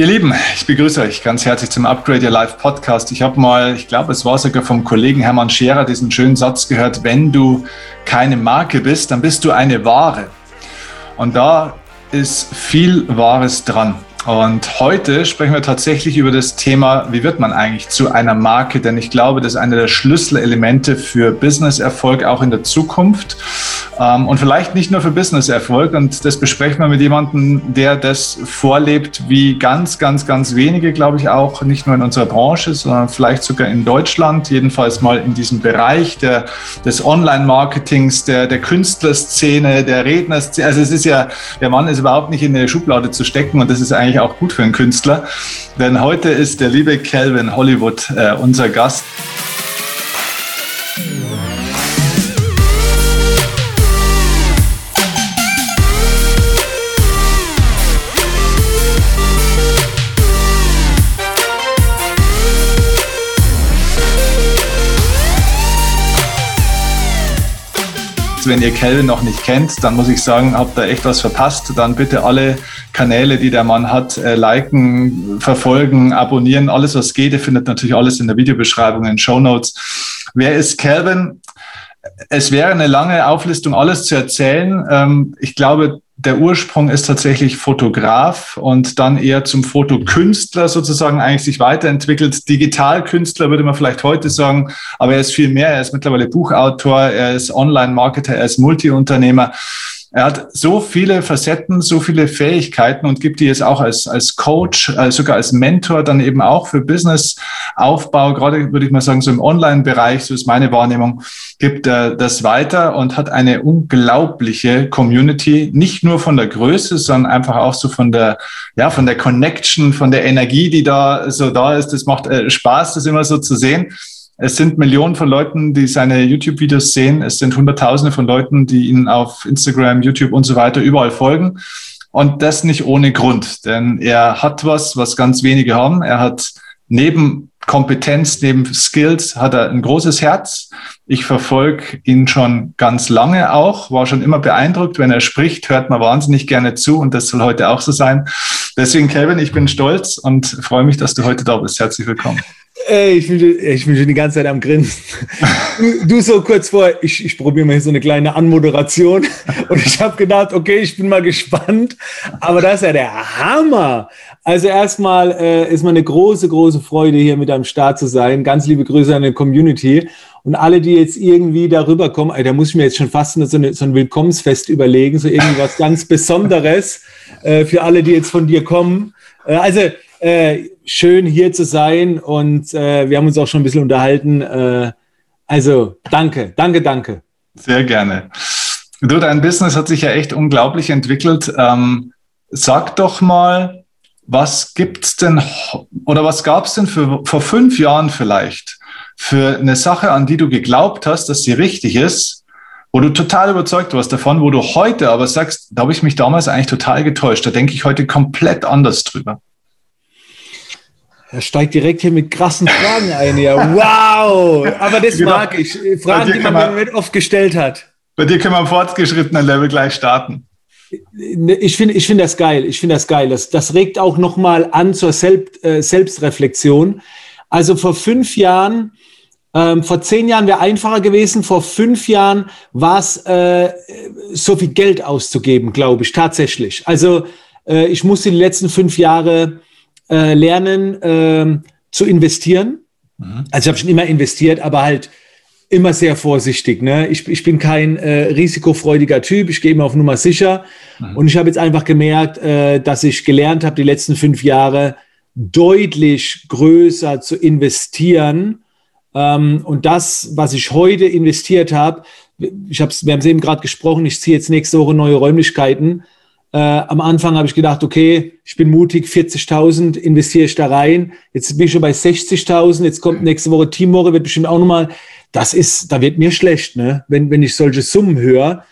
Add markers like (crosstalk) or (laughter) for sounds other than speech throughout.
Ihr Lieben, ich begrüße euch ganz herzlich zum Upgrade Your Life Podcast. Ich habe mal, ich glaube, es war sogar vom Kollegen Hermann Scherer diesen schönen Satz gehört, wenn du keine Marke bist, dann bist du eine Ware. Und da ist viel Wahres dran. Und heute sprechen wir tatsächlich über das Thema, wie wird man eigentlich zu einer Marke? Denn ich glaube, das ist einer der Schlüsselelemente für Business-Erfolg auch in der Zukunft. Ähm, und vielleicht nicht nur für Business-Erfolg. Und das besprechen wir mit jemandem, der das vorlebt, wie ganz, ganz, ganz wenige, glaube ich, auch nicht nur in unserer Branche, sondern vielleicht sogar in Deutschland, jedenfalls mal in diesem Bereich der, des Online-Marketings, der, der Künstlerszene, der Rednerszene. Also es ist ja, der Mann ist überhaupt nicht in eine Schublade zu stecken und das ist eigentlich eigentlich auch gut für einen Künstler. Denn heute ist der liebe Calvin Hollywood äh, unser Gast. Wenn ihr Calvin noch nicht kennt, dann muss ich sagen, habt ihr echt was verpasst. Dann bitte alle Kanäle, die der Mann hat, äh, liken, verfolgen, abonnieren, alles was geht. Ihr findet natürlich alles in der Videobeschreibung, in Show Notes. Wer ist Calvin? Es wäre eine lange Auflistung, alles zu erzählen. Ähm, ich glaube, der Ursprung ist tatsächlich Fotograf und dann eher zum Fotokünstler sozusagen eigentlich sich weiterentwickelt. Digitalkünstler würde man vielleicht heute sagen, aber er ist viel mehr. Er ist mittlerweile Buchautor, er ist Online-Marketer, er ist Multiunternehmer. Er hat so viele Facetten, so viele Fähigkeiten und gibt die jetzt auch als, als Coach, äh, sogar als Mentor dann eben auch für Businessaufbau, gerade würde ich mal sagen, so im Online-Bereich, so ist meine Wahrnehmung, gibt er das weiter und hat eine unglaubliche Community, nicht nur von der Größe, sondern einfach auch so von der, ja, von der Connection, von der Energie, die da so da ist. Das macht äh, Spaß, das immer so zu sehen. Es sind Millionen von Leuten, die seine YouTube-Videos sehen. Es sind Hunderttausende von Leuten, die ihn auf Instagram, YouTube und so weiter überall folgen. Und das nicht ohne Grund, denn er hat was, was ganz wenige haben. Er hat neben Kompetenz, neben Skills, hat er ein großes Herz. Ich verfolge ihn schon ganz lange auch, war schon immer beeindruckt. Wenn er spricht, hört man wahnsinnig gerne zu und das soll heute auch so sein. Deswegen, Kevin, ich bin stolz und freue mich, dass du heute da bist. Herzlich willkommen. Ey, ich bin, ich bin schon die ganze Zeit am Grinsen. Du, du so kurz vor, ich, ich probiere mal hier so eine kleine Anmoderation (laughs) und ich habe gedacht, okay, ich bin mal gespannt, aber das ist ja der Hammer. Also erstmal äh, ist mir eine große, große Freude, hier mit am Start zu sein. Ganz liebe Grüße an die Community und alle, die jetzt irgendwie darüber kommen, ey, da muss ich mir jetzt schon fast so, eine, so ein Willkommensfest überlegen, so irgendwas ganz Besonderes äh, für alle, die jetzt von dir kommen. Äh, also äh, schön hier zu sein und äh, wir haben uns auch schon ein bisschen unterhalten. Also danke, danke, danke. Sehr gerne. Du, dein Business hat sich ja echt unglaublich entwickelt. Ähm, sag doch mal, was gibt's denn oder was gab's denn für, vor fünf Jahren vielleicht für eine Sache, an die du geglaubt hast, dass sie richtig ist, wo du total überzeugt warst davon, wo du heute aber sagst, da habe ich mich damals eigentlich total getäuscht. Da denke ich heute komplett anders drüber. Er steigt direkt hier mit krassen Fragen ein. Ja, (laughs) wow! Aber das genau. mag ich. Fragen, die man mir nicht oft gestellt hat. Bei dir können wir am fortgeschrittenen Level gleich starten. Ich finde ich finde das geil. Ich finde das geil. Das, das regt auch nochmal an zur Selbst, äh, Selbstreflexion. Also vor fünf Jahren, ähm, vor zehn Jahren wäre einfacher gewesen. Vor fünf Jahren war es äh, so viel Geld auszugeben, glaube ich, tatsächlich. Also äh, ich musste die letzten fünf Jahre äh, lernen äh, zu investieren. Mhm. Also ich habe schon immer investiert, aber halt immer sehr vorsichtig. Ne? Ich, ich bin kein äh, risikofreudiger Typ, ich gehe immer auf Nummer sicher. Mhm. Und ich habe jetzt einfach gemerkt, äh, dass ich gelernt habe, die letzten fünf Jahre deutlich größer zu investieren. Ähm, und das, was ich heute investiert habe, ich hab's, wir haben es eben gerade gesprochen, ich ziehe jetzt nächste Woche neue Räumlichkeiten. Äh, am Anfang habe ich gedacht, okay, ich bin mutig, 40.000 investiere ich da rein. Jetzt bin ich schon bei 60.000. Jetzt kommt nächste Woche Teamwoche, wird bestimmt auch nochmal. Das ist, da wird mir schlecht, ne? wenn, wenn ich solche Summen höre,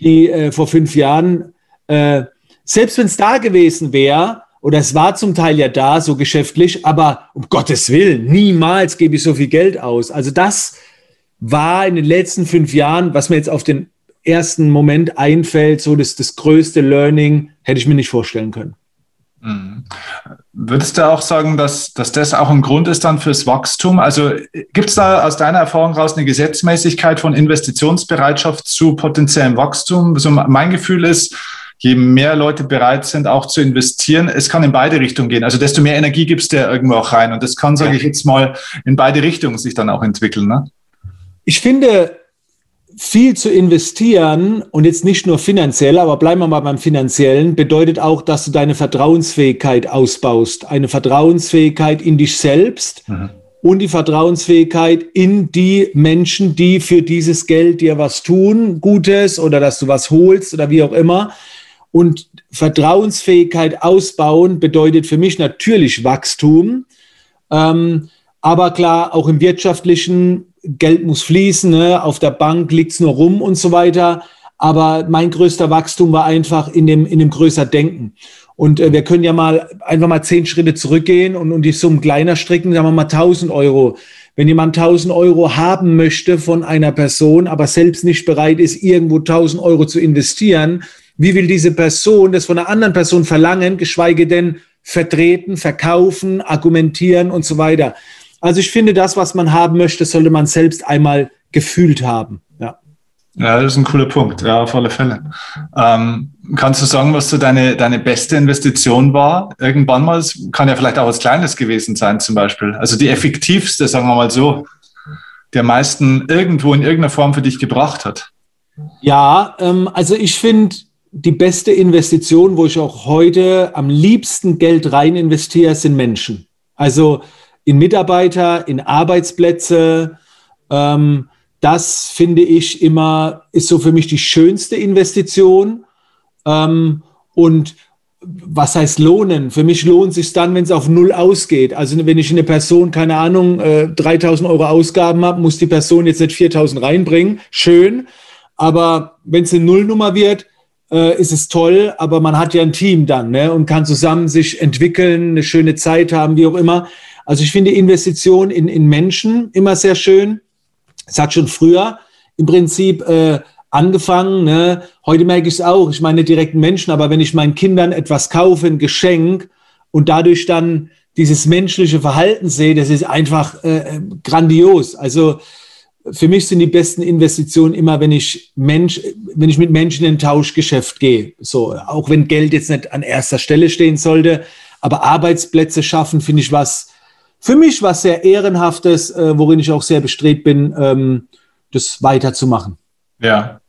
die äh, vor fünf Jahren, äh, selbst wenn es da gewesen wäre, oder es war zum Teil ja da, so geschäftlich, aber um Gottes Willen, niemals gebe ich so viel Geld aus. Also das war in den letzten fünf Jahren, was mir jetzt auf den ersten Moment einfällt, so das, das größte Learning, hätte ich mir nicht vorstellen können. Mhm. Würdest du auch sagen, dass, dass das auch ein Grund ist dann fürs Wachstum? Also gibt es da aus deiner Erfahrung heraus eine Gesetzmäßigkeit von Investitionsbereitschaft zu potenziellem Wachstum? Also mein Gefühl ist, je mehr Leute bereit sind, auch zu investieren, es kann in beide Richtungen gehen. Also desto mehr Energie gibst du ja irgendwo auch rein. Und das kann, sage ich jetzt mal, in beide Richtungen sich dann auch entwickeln. Ne? Ich finde, viel zu investieren und jetzt nicht nur finanziell, aber bleiben wir mal beim finanziellen, bedeutet auch, dass du deine Vertrauensfähigkeit ausbaust. Eine Vertrauensfähigkeit in dich selbst mhm. und die Vertrauensfähigkeit in die Menschen, die für dieses Geld dir was tun, Gutes oder dass du was holst oder wie auch immer. Und Vertrauensfähigkeit ausbauen bedeutet für mich natürlich Wachstum. Ähm, aber klar, auch im wirtschaftlichen Geld muss fließen, ne? auf der Bank liegt es nur rum und so weiter. Aber mein größter Wachstum war einfach in dem, in dem größer Denken. Und äh, wir können ja mal einfach mal zehn Schritte zurückgehen und, und die Summen kleiner stricken, sagen wir mal 1000 Euro. Wenn jemand 1000 Euro haben möchte von einer Person, aber selbst nicht bereit ist, irgendwo 1000 Euro zu investieren, wie will diese Person das von einer anderen Person verlangen, geschweige denn vertreten, verkaufen, argumentieren und so weiter. Also ich finde, das, was man haben möchte, sollte man selbst einmal gefühlt haben. Ja. Ja, das ist ein cooler Punkt, ja, auf alle Fälle. Ähm, kannst du sagen, was so deine, deine beste Investition war? Irgendwann mal, es kann ja vielleicht auch was Kleines gewesen sein, zum Beispiel. Also die effektivste, sagen wir mal so, der meisten irgendwo in irgendeiner Form für dich gebracht hat. Ja, ähm, also ich finde, die beste Investition, wo ich auch heute am liebsten Geld rein investiere, sind Menschen. Also in Mitarbeiter, in Arbeitsplätze. Ähm, das finde ich immer, ist so für mich die schönste Investition. Ähm, und was heißt lohnen? Für mich lohnt es sich dann, wenn es auf Null ausgeht. Also wenn ich eine Person, keine Ahnung, äh, 3000 Euro Ausgaben habe, muss die Person jetzt nicht 4000 reinbringen. Schön. Aber wenn es eine Nullnummer wird, äh, ist es toll, aber man hat ja ein Team dann ne? und kann zusammen sich entwickeln, eine schöne Zeit haben, wie auch immer. Also ich finde Investition in, in Menschen immer sehr schön. Es hat schon früher im Prinzip äh, angefangen. Ne? Heute merke ich es auch. Ich meine direkten Menschen, aber wenn ich meinen Kindern etwas kaufe, ein Geschenk und dadurch dann dieses menschliche Verhalten sehe, das ist einfach äh, grandios. Also für mich sind die besten Investitionen immer, wenn ich Mensch, wenn ich mit Menschen in ein Tauschgeschäft gehe. So, auch wenn Geld jetzt nicht an erster Stelle stehen sollte, aber Arbeitsplätze schaffen, finde ich was für mich was sehr Ehrenhaftes, äh, worin ich auch sehr bestrebt bin, ähm, das weiterzumachen. Ja.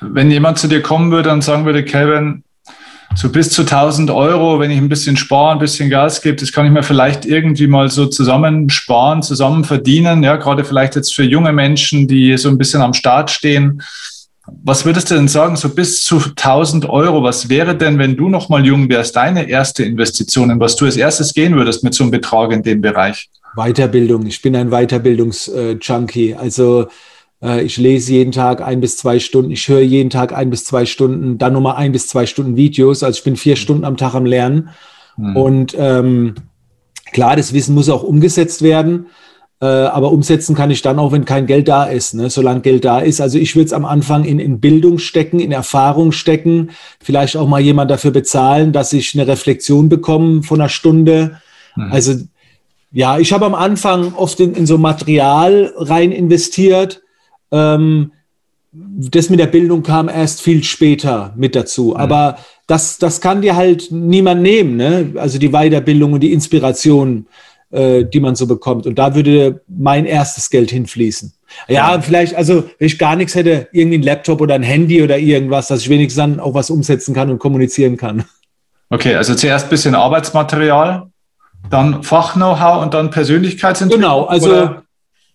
Wenn jemand zu dir kommen würde und sagen würde, Kevin, so bis zu 1000 Euro, wenn ich ein bisschen spare, ein bisschen Gas gebe, das kann ich mir vielleicht irgendwie mal so zusammen sparen, zusammen verdienen. Ja, gerade vielleicht jetzt für junge Menschen, die so ein bisschen am Start stehen. Was würdest du denn sagen, so bis zu 1000 Euro, was wäre denn, wenn du noch mal jung wärst, deine erste Investition, in was du als erstes gehen würdest mit so einem Betrag in dem Bereich? Weiterbildung. Ich bin ein Weiterbildungsjunkie. Also äh, ich lese jeden Tag ein bis zwei Stunden, ich höre jeden Tag ein bis zwei Stunden, dann nochmal ein bis zwei Stunden Videos. Also ich bin vier Stunden am Tag am Lernen. Mhm. Und ähm, klar, das Wissen muss auch umgesetzt werden. Äh, aber umsetzen kann ich dann auch, wenn kein Geld da ist, ne? solange Geld da ist. Also ich würde es am Anfang in, in Bildung stecken, in Erfahrung stecken, vielleicht auch mal jemand dafür bezahlen, dass ich eine Reflexion bekomme von einer Stunde. Mhm. Also ja, ich habe am Anfang oft in, in so Material rein investiert. Ähm, das mit der Bildung kam erst viel später mit dazu. Mhm. Aber das, das kann dir halt niemand nehmen. Ne? Also die Weiterbildung und die Inspiration äh, die man so bekommt. Und da würde mein erstes Geld hinfließen. Ja, vielleicht, also wenn ich gar nichts hätte, irgendwie ein Laptop oder ein Handy oder irgendwas, dass ich wenigstens dann auch was umsetzen kann und kommunizieren kann. Okay, also zuerst ein bisschen Arbeitsmaterial, dann Fach-Know-how und dann Persönlichkeitsentwicklung. Genau, also oder?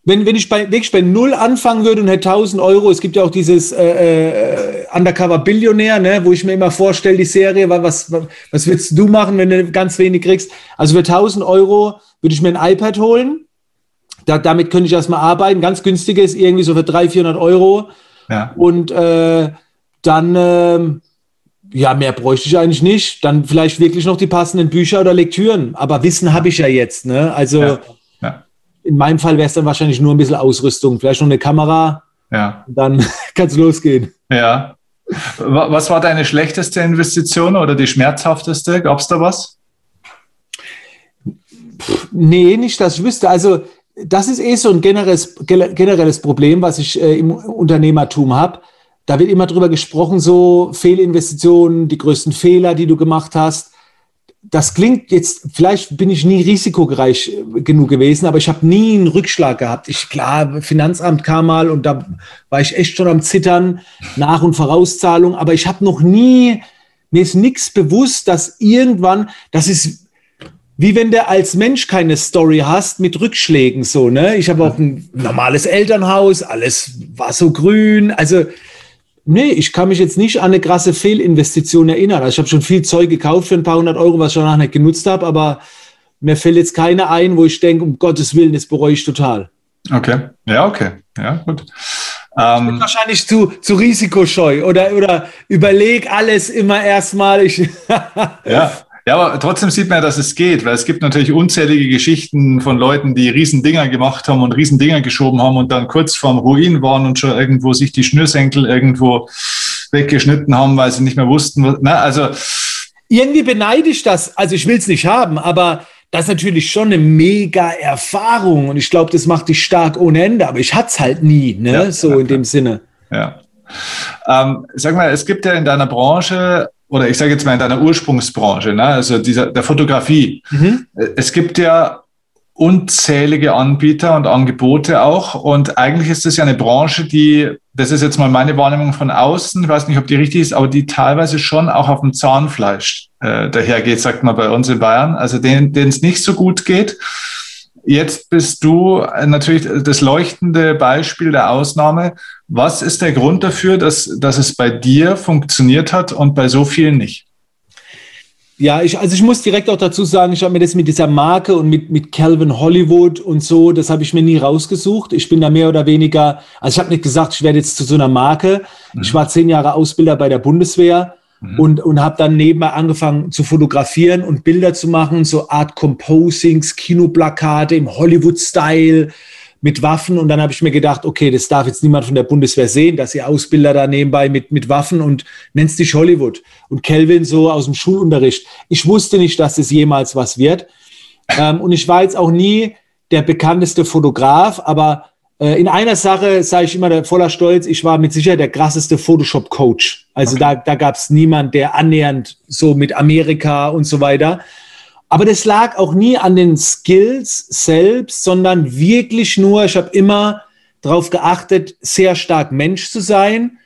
Wenn, wenn ich bei, wirklich bei Null anfangen würde und hätte 1000 Euro, es gibt ja auch dieses äh, äh, Undercover Billionär, ne, wo ich mir immer vorstelle, die Serie, was, was, was willst du machen, wenn du ganz wenig kriegst? Also für 1000 Euro würde ich mir ein iPad holen. Da, damit könnte ich erstmal arbeiten. Ganz günstiges, irgendwie so für 300, 400 Euro. Ja. Und äh, dann, äh, ja, mehr bräuchte ich eigentlich nicht. Dann vielleicht wirklich noch die passenden Bücher oder Lektüren. Aber Wissen habe ich ja jetzt. Ne? Also ja. In meinem Fall wäre es dann wahrscheinlich nur ein bisschen Ausrüstung. Vielleicht noch eine Kamera. Ja. Dann (laughs) kann es losgehen. Ja. Was war deine schlechteste Investition oder die schmerzhafteste? Gab es da was? Pff, nee, nicht, dass ich wüsste. Also das ist eh so ein generelles, generelles Problem, was ich äh, im Unternehmertum habe. Da wird immer drüber gesprochen, so Fehlinvestitionen, die größten Fehler, die du gemacht hast. Das klingt jetzt, vielleicht bin ich nie risikoreich genug gewesen, aber ich habe nie einen Rückschlag gehabt. Ich, klar, Finanzamt kam mal und da war ich echt schon am Zittern, Nach- und Vorauszahlung, aber ich habe noch nie, mir ist nichts bewusst, dass irgendwann, das ist wie wenn du als Mensch keine Story hast mit Rückschlägen so, ne? Ich habe auch ein normales Elternhaus, alles war so grün, also nee, ich kann mich jetzt nicht an eine krasse Fehlinvestition erinnern. Also ich habe schon viel Zeug gekauft für ein paar hundert Euro, was ich danach nicht genutzt habe, aber mir fällt jetzt keine ein, wo ich denke, um Gottes Willen, das bereue ich total. Okay, ja, okay, ja, gut. Ähm, wahrscheinlich zu, zu risikoscheu oder, oder überleg alles immer erstmal. ja, (laughs) ja, aber trotzdem sieht man ja, dass es geht, weil es gibt natürlich unzählige Geschichten von Leuten, die Riesendinger gemacht haben und Riesendinger geschoben haben und dann kurz vorm Ruin waren und schon irgendwo sich die Schnürsenkel irgendwo weggeschnitten haben, weil sie nicht mehr wussten. Was, na, also irgendwie beneide ich das. Also ich will es nicht haben, aber das ist natürlich schon eine mega Erfahrung und ich glaube, das macht dich stark ohne Ende. Aber ich hatte es halt nie, ne? Ja, so ja, in dem Sinne. Ja. Ähm, sag mal, es gibt ja in deiner Branche oder ich sage jetzt mal in deiner Ursprungsbranche, ne? also dieser, der Fotografie. Mhm. Es gibt ja unzählige Anbieter und Angebote auch. Und eigentlich ist das ja eine Branche, die, das ist jetzt mal meine Wahrnehmung von außen, ich weiß nicht, ob die richtig ist, aber die teilweise schon auch auf dem Zahnfleisch äh, dahergeht, sagt man bei uns in Bayern. Also denen, denen es nicht so gut geht. Jetzt bist du natürlich das leuchtende Beispiel der Ausnahme. Was ist der Grund dafür, dass, dass es bei dir funktioniert hat und bei so vielen nicht? Ja, ich, also ich muss direkt auch dazu sagen, ich habe mir das mit dieser Marke und mit, mit Calvin Hollywood und so, das habe ich mir nie rausgesucht. Ich bin da mehr oder weniger, also ich habe nicht gesagt, ich werde jetzt zu so einer Marke. Mhm. Ich war zehn Jahre Ausbilder bei der Bundeswehr Mhm. Und, und habe dann nebenbei angefangen zu fotografieren und Bilder zu machen, so Art Composings, Kinoplakate im Hollywood-Style mit Waffen. Und dann habe ich mir gedacht, okay, das darf jetzt niemand von der Bundeswehr sehen, dass ihr Ausbilder da nebenbei mit, mit Waffen und nennst dich Hollywood. Und Kelvin so aus dem Schulunterricht. Ich wusste nicht, dass das jemals was wird. Ähm, und ich war jetzt auch nie der bekannteste Fotograf, aber in einer Sache sage ich immer voller Stolz, ich war mit Sicherheit der krasseste Photoshop-Coach. Also okay. da, da gab es niemand, der annähernd so mit Amerika und so weiter. Aber das lag auch nie an den Skills selbst, sondern wirklich nur, ich habe immer darauf geachtet, sehr stark Mensch zu sein,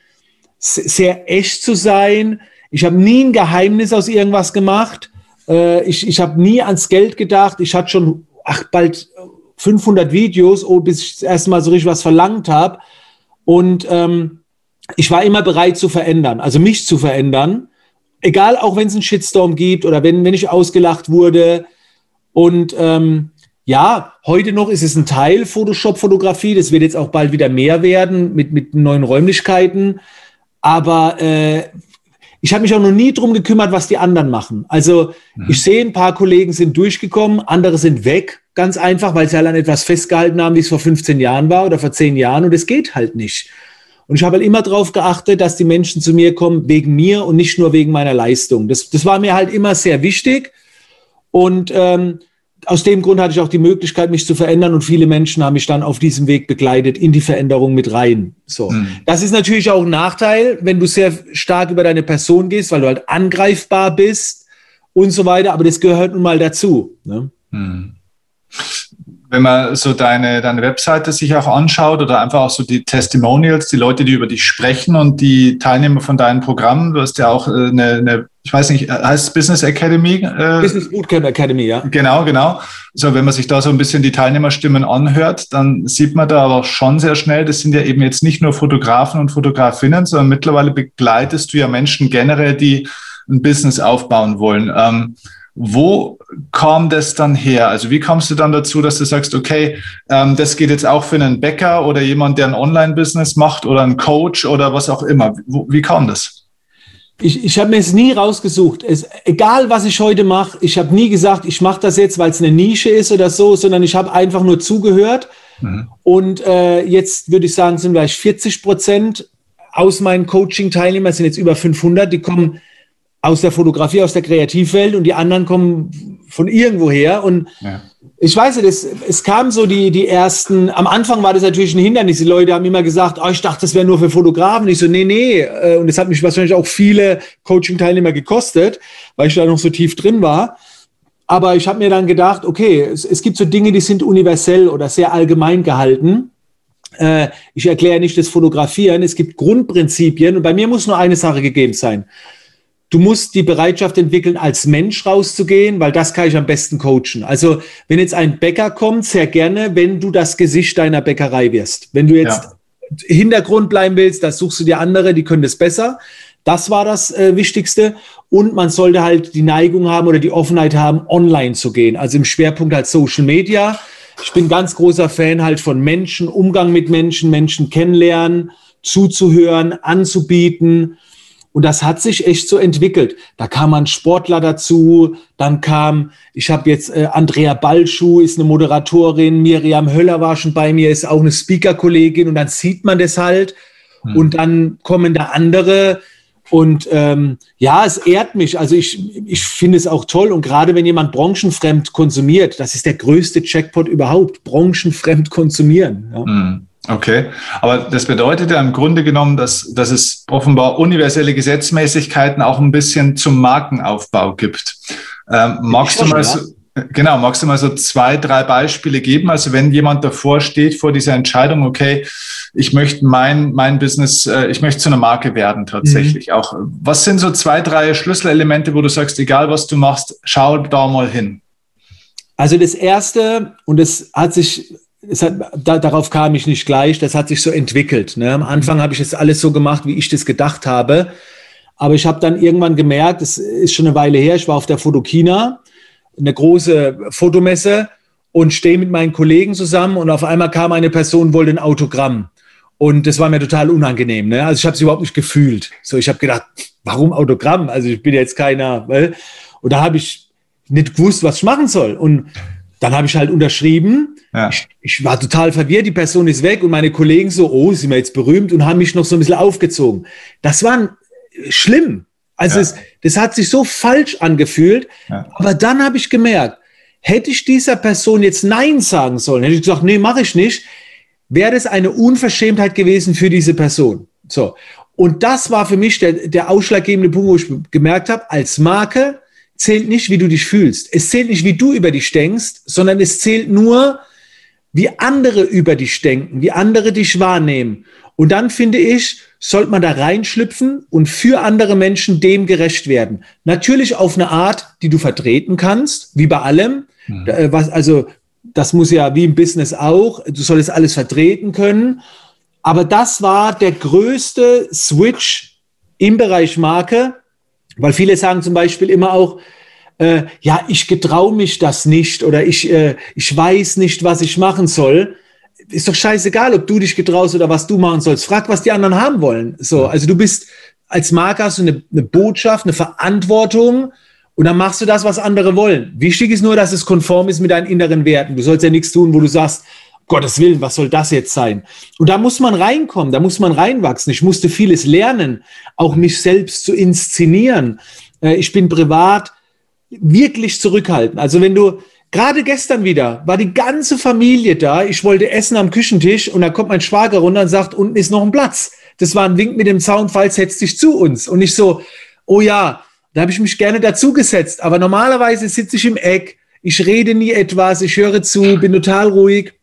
sehr echt zu sein. Ich habe nie ein Geheimnis aus irgendwas gemacht. Äh, ich ich habe nie ans Geld gedacht. Ich hatte schon, ach, bald 500 Videos, oh, bis ich das erste Mal so richtig was verlangt habe. Und ähm, ich war immer bereit zu verändern, also mich zu verändern. Egal, auch wenn es einen Shitstorm gibt oder wenn, wenn ich ausgelacht wurde. Und ähm, ja, heute noch ist es ein Teil Photoshop-Fotografie. Das wird jetzt auch bald wieder mehr werden mit, mit neuen Räumlichkeiten. Aber äh, ich habe mich auch noch nie drum gekümmert, was die anderen machen. Also mhm. ich sehe, ein paar Kollegen sind durchgekommen, andere sind weg, ganz einfach, weil sie halt an etwas festgehalten haben, wie es vor 15 Jahren war oder vor 10 Jahren und es geht halt nicht. Und ich habe halt immer darauf geachtet, dass die Menschen zu mir kommen wegen mir und nicht nur wegen meiner Leistung. Das, das war mir halt immer sehr wichtig. Und ähm, aus dem Grund hatte ich auch die Möglichkeit, mich zu verändern und viele Menschen haben mich dann auf diesem Weg begleitet in die Veränderung mit rein. So. Mhm. Das ist natürlich auch ein Nachteil, wenn du sehr stark über deine Person gehst, weil du halt angreifbar bist und so weiter. Aber das gehört nun mal dazu. Ne? Mhm wenn man so deine, deine Webseite sich auch anschaut oder einfach auch so die Testimonials, die Leute, die über dich sprechen und die Teilnehmer von deinen Programmen, du hast ja auch äh, eine, eine ich weiß nicht, heißt es Business Academy? Äh, Business Bootcamp Academy, ja. Genau, genau. So, wenn man sich da so ein bisschen die Teilnehmerstimmen anhört, dann sieht man da aber schon sehr schnell, das sind ja eben jetzt nicht nur Fotografen und Fotografinnen, sondern mittlerweile begleitest du ja Menschen generell, die ein Business aufbauen wollen. Ähm, wo kam das dann her? Also wie kommst du dann dazu, dass du sagst, okay, ähm, das geht jetzt auch für einen Bäcker oder jemand, der ein Online-Business macht oder ein Coach oder was auch immer? Wo, wie kam das? Ich, ich habe mir es nie rausgesucht. Es, egal, was ich heute mache, ich habe nie gesagt, ich mache das jetzt, weil es eine Nische ist oder so, sondern ich habe einfach nur zugehört. Mhm. Und äh, jetzt würde ich sagen, sind vielleicht 40 Prozent aus meinen Coaching-Teilnehmern, sind jetzt über 500, die kommen aus der Fotografie, aus der Kreativwelt und die anderen kommen von irgendwoher. Und ja. ich weiß nicht, es, es kam so die, die ersten, am Anfang war das natürlich ein Hindernis. Die Leute haben immer gesagt, oh, ich dachte, das wäre nur für Fotografen. Ich so, nee, nee. Äh, und das hat mich wahrscheinlich auch viele Coaching-Teilnehmer gekostet, weil ich da noch so tief drin war. Aber ich habe mir dann gedacht, okay, es, es gibt so Dinge, die sind universell oder sehr allgemein gehalten. Äh, ich erkläre nicht das Fotografieren. Es gibt Grundprinzipien und bei mir muss nur eine Sache gegeben sein. Du musst die Bereitschaft entwickeln, als Mensch rauszugehen, weil das kann ich am besten coachen. Also, wenn jetzt ein Bäcker kommt, sehr gerne, wenn du das Gesicht deiner Bäckerei wirst. Wenn du jetzt ja. Hintergrund bleiben willst, das suchst du dir andere, die können das besser. Das war das äh, Wichtigste. Und man sollte halt die Neigung haben oder die Offenheit haben, online zu gehen. Also im Schwerpunkt halt Social Media. Ich bin ganz großer Fan halt von Menschen, Umgang mit Menschen, Menschen kennenlernen, zuzuhören, anzubieten. Und das hat sich echt so entwickelt. Da kam ein Sportler dazu, dann kam, ich habe jetzt äh, Andrea Balschuh, ist eine Moderatorin, Miriam Höller war schon bei mir, ist auch eine Speaker-Kollegin und dann sieht man das halt. Hm. Und dann kommen da andere. Und ähm, ja, es ehrt mich. Also ich, ich finde es auch toll. Und gerade wenn jemand branchenfremd konsumiert, das ist der größte Checkpot überhaupt, branchenfremd konsumieren. Ja. Hm. Okay, aber das bedeutet ja im Grunde genommen, dass, dass es offenbar universelle Gesetzmäßigkeiten auch ein bisschen zum Markenaufbau gibt. Ähm, magst du mal so, genau, magst du mal so zwei, drei Beispiele geben? Also wenn jemand davor steht vor dieser Entscheidung, okay, ich möchte mein, mein Business, äh, ich möchte zu einer Marke werden tatsächlich mhm. auch. Was sind so zwei, drei Schlüsselelemente, wo du sagst, egal was du machst, schau da mal hin? Also das erste, und es hat sich hat, da, darauf kam ich nicht gleich, das hat sich so entwickelt. Ne? Am Anfang habe ich es alles so gemacht, wie ich das gedacht habe. Aber ich habe dann irgendwann gemerkt, es ist schon eine Weile her, ich war auf der Fotokina, eine große Fotomesse und stehe mit meinen Kollegen zusammen und auf einmal kam eine Person, wollte ein Autogramm. Und das war mir total unangenehm. Ne? Also ich habe es überhaupt nicht gefühlt. So, ich habe gedacht, warum Autogramm? Also ich bin jetzt keiner. Weil, und da habe ich nicht gewusst, was ich machen soll. Und dann habe ich halt unterschrieben. Ja. Ich, ich, war total verwirrt, die Person ist weg und meine Kollegen so, oh, sind wir jetzt berühmt und haben mich noch so ein bisschen aufgezogen. Das war schlimm. Also ja. es, das hat sich so falsch angefühlt. Ja. Aber dann habe ich gemerkt, hätte ich dieser Person jetzt Nein sagen sollen, hätte ich gesagt, nee, mache ich nicht, wäre das eine Unverschämtheit gewesen für diese Person. So. Und das war für mich der, der ausschlaggebende Punkt, wo ich gemerkt habe, als Marke zählt nicht, wie du dich fühlst. Es zählt nicht, wie du über dich denkst, sondern es zählt nur, wie andere über dich denken, wie andere dich wahrnehmen. Und dann finde ich, sollte man da reinschlüpfen und für andere Menschen dem gerecht werden. Natürlich auf eine Art, die du vertreten kannst, wie bei allem. Mhm. Was, also, das muss ja wie im Business auch. Du solltest alles vertreten können. Aber das war der größte Switch im Bereich Marke, weil viele sagen zum Beispiel immer auch, äh, ja, ich getraue mich das nicht oder ich, äh, ich weiß nicht, was ich machen soll. Ist doch scheißegal, ob du dich getraust oder was du machen sollst. Frag, was die anderen haben wollen. So, also du bist als Marker hast du eine, eine Botschaft, eine Verantwortung und dann machst du das, was andere wollen. Wichtig ist nur, dass es konform ist mit deinen inneren Werten. Du sollst ja nichts tun, wo du sagst, Gottes Willen, was soll das jetzt sein? Und da muss man reinkommen, da muss man reinwachsen. Ich musste vieles lernen, auch mich selbst zu inszenieren. Äh, ich bin privat wirklich zurückhaltend. Also wenn du, gerade gestern wieder, war die ganze Familie da, ich wollte essen am Küchentisch und da kommt mein Schwager runter und sagt, unten ist noch ein Platz. Das war ein Wink mit dem Zaunfall, setz dich zu uns. Und ich so, oh ja, da habe ich mich gerne dazugesetzt. Aber normalerweise sitze ich im Eck, ich rede nie etwas, ich höre zu, bin total ruhig.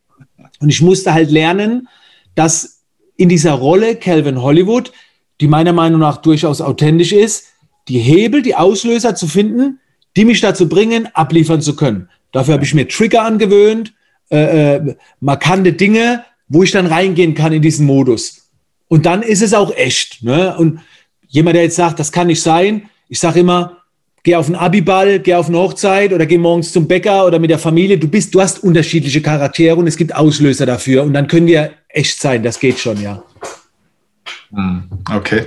Und ich musste halt lernen, dass in dieser Rolle Calvin Hollywood, die meiner Meinung nach durchaus authentisch ist, die Hebel, die Auslöser zu finden, die mich dazu bringen, abliefern zu können. Dafür habe ich mir Trigger angewöhnt, äh, äh, markante Dinge, wo ich dann reingehen kann in diesen Modus. Und dann ist es auch echt. Ne? Und jemand, der jetzt sagt, das kann nicht sein, ich sage immer, geh auf einen Abiball, geh auf eine Hochzeit oder geh morgens zum Bäcker oder mit der Familie. Du bist, du hast unterschiedliche Charaktere und es gibt Auslöser dafür und dann können ja echt sein. Das geht schon, ja. Hm, okay.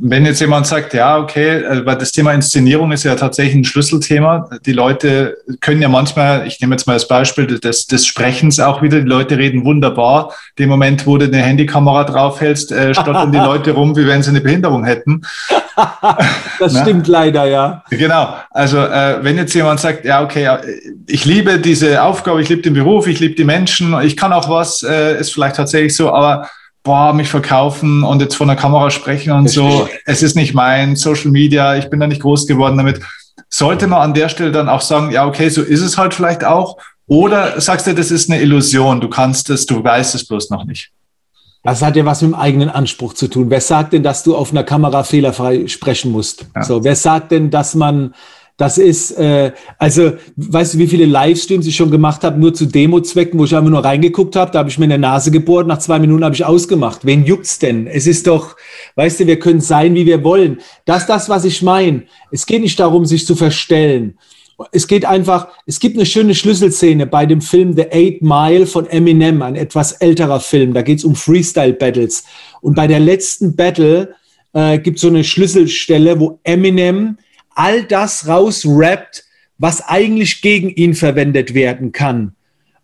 Wenn jetzt jemand sagt, ja, okay, äh, weil das Thema Inszenierung ist ja tatsächlich ein Schlüsselthema. Die Leute können ja manchmal, ich nehme jetzt mal das Beispiel des, des Sprechens auch wieder, die Leute reden wunderbar. Dem Moment, wo du eine Handykamera draufhältst, äh, stottern die (laughs) Leute rum, wie wenn sie eine Behinderung hätten. (laughs) das stimmt leider, ja. Genau. Also äh, wenn jetzt jemand sagt, ja, okay, ich liebe diese Aufgabe, ich liebe den Beruf, ich liebe die Menschen, ich kann auch was, äh, ist vielleicht tatsächlich so, aber boah, mich verkaufen und jetzt vor der Kamera sprechen und so. Es ist nicht mein Social Media, ich bin da nicht groß geworden damit. Sollte man an der Stelle dann auch sagen, ja, okay, so ist es halt vielleicht auch. Oder sagst du, das ist eine Illusion, du kannst es, du weißt es bloß noch nicht. Das hat ja was mit dem eigenen Anspruch zu tun. Wer sagt denn, dass du auf einer Kamera fehlerfrei sprechen musst? Ja. So, wer sagt denn, dass man das ist, äh, also, weißt du, wie viele Livestreams ich schon gemacht habe, nur zu Demo-Zwecken, wo ich einfach nur reingeguckt habe, da habe ich mir in der Nase gebohrt, nach zwei Minuten habe ich ausgemacht. Wen juckt's denn? Es ist doch, weißt du, wir können sein, wie wir wollen. Das ist das, was ich meine. Es geht nicht darum, sich zu verstellen. Es geht einfach, es gibt eine schöne Schlüsselszene bei dem Film The Eight Mile von Eminem, ein etwas älterer Film. Da geht es um Freestyle-Battles. Und bei der letzten Battle äh, gibt es so eine Schlüsselstelle, wo Eminem all das rausrappt, was eigentlich gegen ihn verwendet werden kann.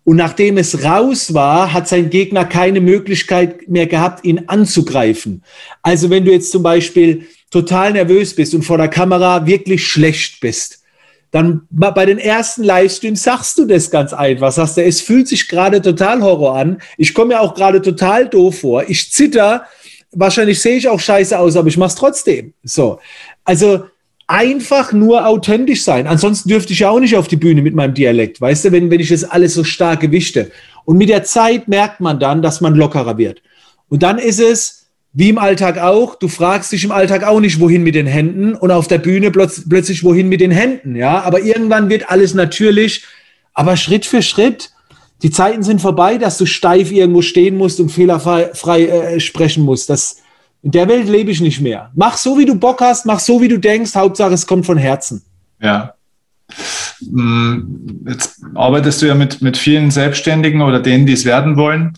Und nachdem es raus war, hat sein Gegner keine Möglichkeit mehr gehabt, ihn anzugreifen. Also wenn du jetzt zum Beispiel total nervös bist und vor der Kamera wirklich schlecht bist, dann bei den ersten Livestreams sagst du das ganz einfach. Sagst du, es fühlt sich gerade total Horror an. Ich komme mir auch gerade total doof vor. Ich zitter. Wahrscheinlich sehe ich auch scheiße aus, aber ich mache es trotzdem. So. Also, einfach nur authentisch sein. Ansonsten dürfte ich ja auch nicht auf die Bühne mit meinem Dialekt, weißt du, wenn, wenn ich das alles so stark gewichte. Und mit der Zeit merkt man dann, dass man lockerer wird. Und dann ist es, wie im Alltag auch, du fragst dich im Alltag auch nicht, wohin mit den Händen und auf der Bühne plötz plötzlich, wohin mit den Händen, ja. Aber irgendwann wird alles natürlich, aber Schritt für Schritt. Die Zeiten sind vorbei, dass du steif irgendwo stehen musst und fehlerfrei frei, äh, sprechen musst. Das, in der Welt lebe ich nicht mehr. Mach so, wie du Bock hast, mach so, wie du denkst. Hauptsache, es kommt von Herzen. Ja. Mm, jetzt arbeitest du ja mit, mit vielen Selbstständigen oder denen, die es werden wollen.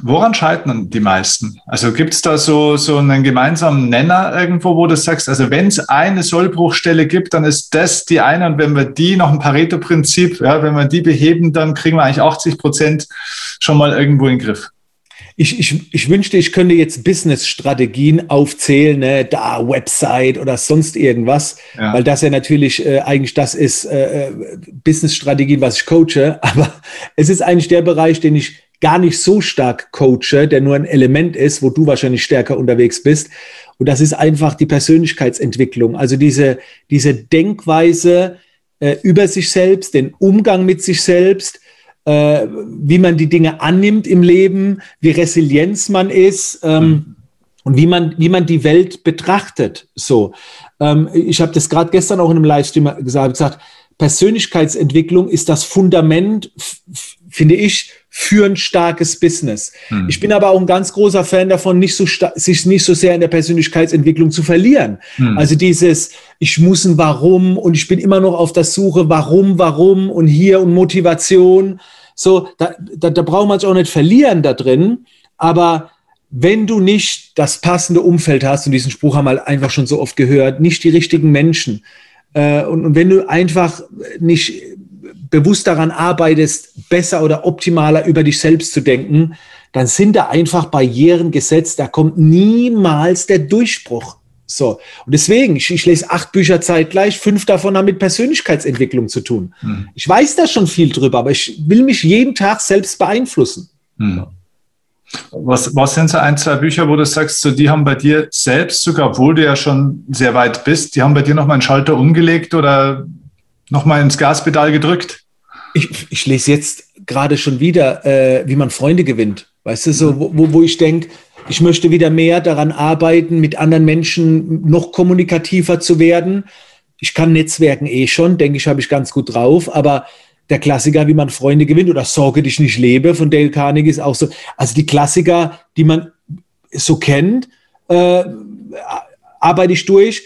Woran scheitern die meisten? Also gibt es da so, so einen gemeinsamen Nenner irgendwo, wo du sagst, also wenn es eine Sollbruchstelle gibt, dann ist das die eine und wenn wir die noch ein Pareto-Prinzip, ja, wenn wir die beheben, dann kriegen wir eigentlich 80 Prozent schon mal irgendwo in den Griff ich, ich, ich wünschte, ich könnte jetzt Business-Strategien aufzählen, ne, da Website oder sonst irgendwas, ja. weil das ja natürlich äh, eigentlich das ist, äh, äh Business-Strategien, was ich coache. (laughs) Aber es ist eigentlich der Bereich, den ich gar nicht so stark coache, der nur ein Element ist, wo du wahrscheinlich stärker unterwegs bist. Und das ist einfach die Persönlichkeitsentwicklung. Also diese, diese Denkweise äh, über sich selbst, den Umgang mit sich selbst, äh, wie man die Dinge annimmt im Leben, wie Resilienz man ist ähm, und wie man, wie man die Welt betrachtet. So, ähm, ich habe das gerade gestern auch in einem Livestream gesagt, gesagt, Persönlichkeitsentwicklung ist das Fundament, finde ich, für ein starkes Business. Hm. Ich bin aber auch ein ganz großer Fan davon, nicht so sich nicht so sehr in der Persönlichkeitsentwicklung zu verlieren. Hm. Also dieses, ich muss ein Warum und ich bin immer noch auf der Suche, warum, warum und hier und Motivation. So, da, da, da braucht man es auch nicht verlieren da drin. Aber wenn du nicht das passende Umfeld hast, und diesen Spruch haben wir einfach schon so oft gehört, nicht die richtigen Menschen, äh, und, und wenn du einfach nicht bewusst daran arbeitest, besser oder optimaler über dich selbst zu denken, dann sind da einfach Barrieren gesetzt, da kommt niemals der Durchbruch. So. Und deswegen, ich, ich lese acht Bücher zeitgleich, fünf davon haben mit Persönlichkeitsentwicklung zu tun. Hm. Ich weiß da schon viel drüber, aber ich will mich jeden Tag selbst beeinflussen. Hm. Was, was sind so ein, zwei Bücher, wo du sagst, so die haben bei dir selbst sogar, obwohl du ja schon sehr weit bist, die haben bei dir nochmal einen Schalter umgelegt oder nochmal ins Gaspedal gedrückt? Ich, ich lese jetzt gerade schon wieder, äh, wie man Freunde gewinnt. Weißt du, so, wo, wo ich denke, ich möchte wieder mehr daran arbeiten, mit anderen Menschen noch kommunikativer zu werden. Ich kann Netzwerken eh schon, denke ich, habe ich ganz gut drauf, aber der Klassiker, wie man Freunde gewinnt oder Sorge dich nicht lebe von Dale Carnegie ist auch so. Also die Klassiker, die man so kennt, äh, arbeite ich durch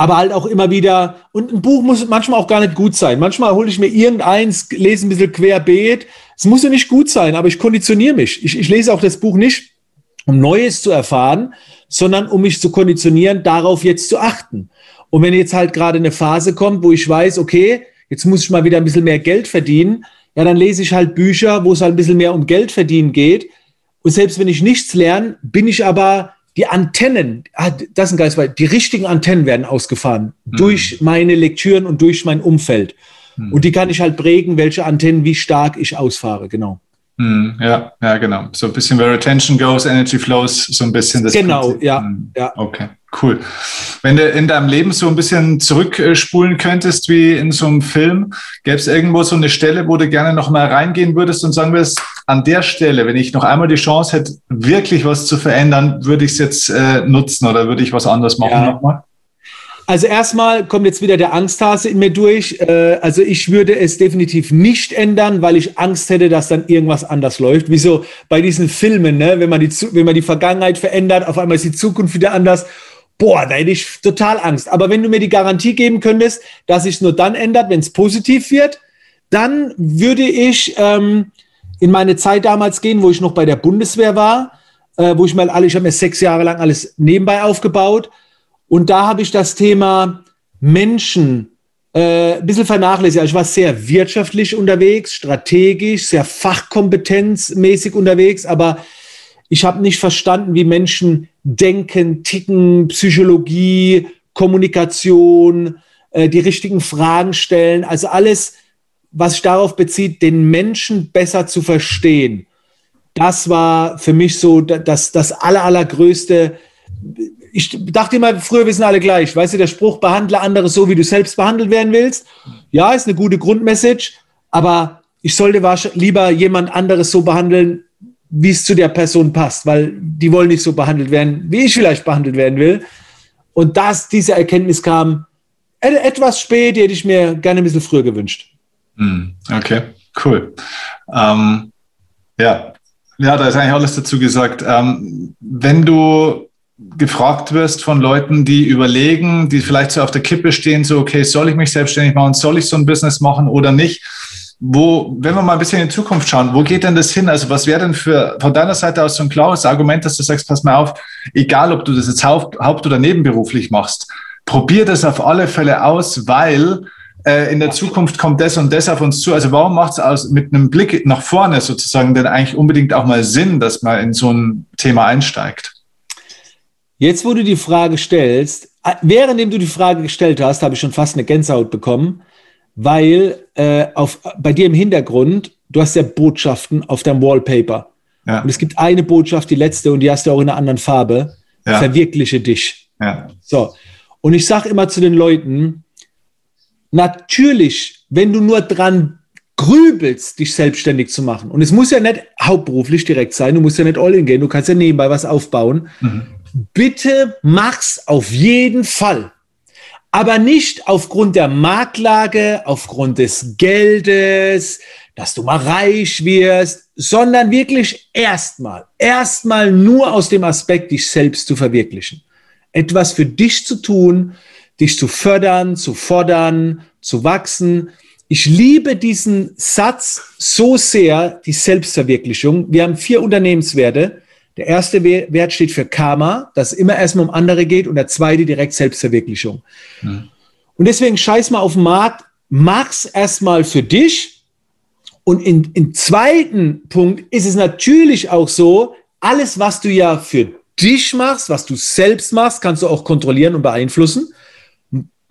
aber halt auch immer wieder, und ein Buch muss manchmal auch gar nicht gut sein. Manchmal hole ich mir irgendeins, lese ein bisschen querbeet. Es muss ja nicht gut sein, aber ich konditioniere mich. Ich, ich lese auch das Buch nicht, um Neues zu erfahren, sondern um mich zu konditionieren, darauf jetzt zu achten. Und wenn jetzt halt gerade eine Phase kommt, wo ich weiß, okay, jetzt muss ich mal wieder ein bisschen mehr Geld verdienen, ja, dann lese ich halt Bücher, wo es halt ein bisschen mehr um Geld verdienen geht. Und selbst wenn ich nichts lerne, bin ich aber die Antennen, ah, das ist ein Geist, die richtigen Antennen werden ausgefahren mhm. durch meine Lektüren und durch mein Umfeld. Mhm. Und die kann ich halt prägen, welche Antennen, wie stark ich ausfahre, genau. Mhm, ja, ja, genau. So ein bisschen where attention goes, energy flows, so ein bisschen das. Genau, Prinzip. ja, mhm. ja. Okay, cool. Wenn du in deinem Leben so ein bisschen zurückspulen könntest, wie in so einem Film, gäbe es irgendwo so eine Stelle, wo du gerne noch mal reingehen würdest und sagen würdest, an der Stelle, wenn ich noch einmal die Chance hätte, wirklich was zu verändern, würde ich es jetzt äh, nutzen oder würde ich was anderes machen ja. nochmal? Also erstmal kommt jetzt wieder der Angsthase in mir durch. Äh, also ich würde es definitiv nicht ändern, weil ich Angst hätte, dass dann irgendwas anders läuft. Wie so bei diesen Filmen, ne? wenn, man die, wenn man die Vergangenheit verändert, auf einmal ist die Zukunft wieder anders. Boah, da hätte ich total Angst. Aber wenn du mir die Garantie geben könntest, dass sich nur dann ändert, wenn es positiv wird, dann würde ich ähm, in meine Zeit damals gehen, wo ich noch bei der Bundeswehr war, äh, wo ich mal alle, ich habe mir sechs Jahre lang alles nebenbei aufgebaut. Und da habe ich das Thema Menschen äh, ein bisschen vernachlässigt. Also ich war sehr wirtschaftlich unterwegs, strategisch, sehr fachkompetenzmäßig unterwegs, aber ich habe nicht verstanden, wie Menschen denken, ticken, Psychologie, Kommunikation, äh, die richtigen Fragen stellen. Also alles, was sich darauf bezieht, den Menschen besser zu verstehen. Das war für mich so das, das aller, allergrößte. Ich dachte immer, früher wir sind alle gleich. Weißt du, der Spruch, behandle andere so, wie du selbst behandelt werden willst. Ja, ist eine gute Grundmessage, aber ich sollte lieber jemand anderes so behandeln, wie es zu der Person passt, weil die wollen nicht so behandelt werden, wie ich vielleicht behandelt werden will. Und dass diese Erkenntnis kam, etwas spät, die hätte ich mir gerne ein bisschen früher gewünscht. Hm, okay, cool. Ähm, ja. ja, da ist eigentlich alles dazu gesagt. Ähm, wenn du gefragt wirst von Leuten, die überlegen, die vielleicht so auf der Kippe stehen, so, okay, soll ich mich selbstständig machen, soll ich so ein Business machen oder nicht? Wo, wenn wir mal ein bisschen in die Zukunft schauen, wo geht denn das hin? Also was wäre denn für von deiner Seite aus so ein klares Argument, dass du sagst, pass mal auf, egal ob du das jetzt haupt-, haupt oder nebenberuflich machst, probier das auf alle Fälle aus, weil äh, in der Zukunft kommt das und das auf uns zu. Also warum macht es mit einem Blick nach vorne sozusagen denn eigentlich unbedingt auch mal Sinn, dass man in so ein Thema einsteigt? Jetzt, wo du die Frage stellst, äh, währenddem du die Frage gestellt hast, habe ich schon fast eine Gänsehaut bekommen, weil äh, auf, bei dir im Hintergrund, du hast ja Botschaften auf deinem Wallpaper. Ja. Und es gibt eine Botschaft, die letzte, und die hast du auch in einer anderen Farbe. Ja. Verwirkliche dich. Ja. So. Und ich sage immer zu den Leuten, natürlich, wenn du nur dran grübelst, dich selbstständig zu machen, und es muss ja nicht hauptberuflich direkt sein, du musst ja nicht all in gehen, du kannst ja nebenbei was aufbauen, mhm. bitte mach's auf jeden Fall. Aber nicht aufgrund der Marktlage, aufgrund des Geldes, dass du mal reich wirst, sondern wirklich erstmal, erstmal nur aus dem Aspekt, dich selbst zu verwirklichen. Etwas für dich zu tun, dich zu fördern, zu fordern, zu wachsen. Ich liebe diesen Satz so sehr, die Selbstverwirklichung. Wir haben vier Unternehmenswerte. Der erste Wert steht für Karma, dass es immer erstmal um andere geht und der zweite direkt Selbstverwirklichung. Mhm. Und deswegen scheiß mal auf den Markt, mach's erstmal für dich. Und in, im zweiten Punkt ist es natürlich auch so, alles, was du ja für dich machst, was du selbst machst, kannst du auch kontrollieren und beeinflussen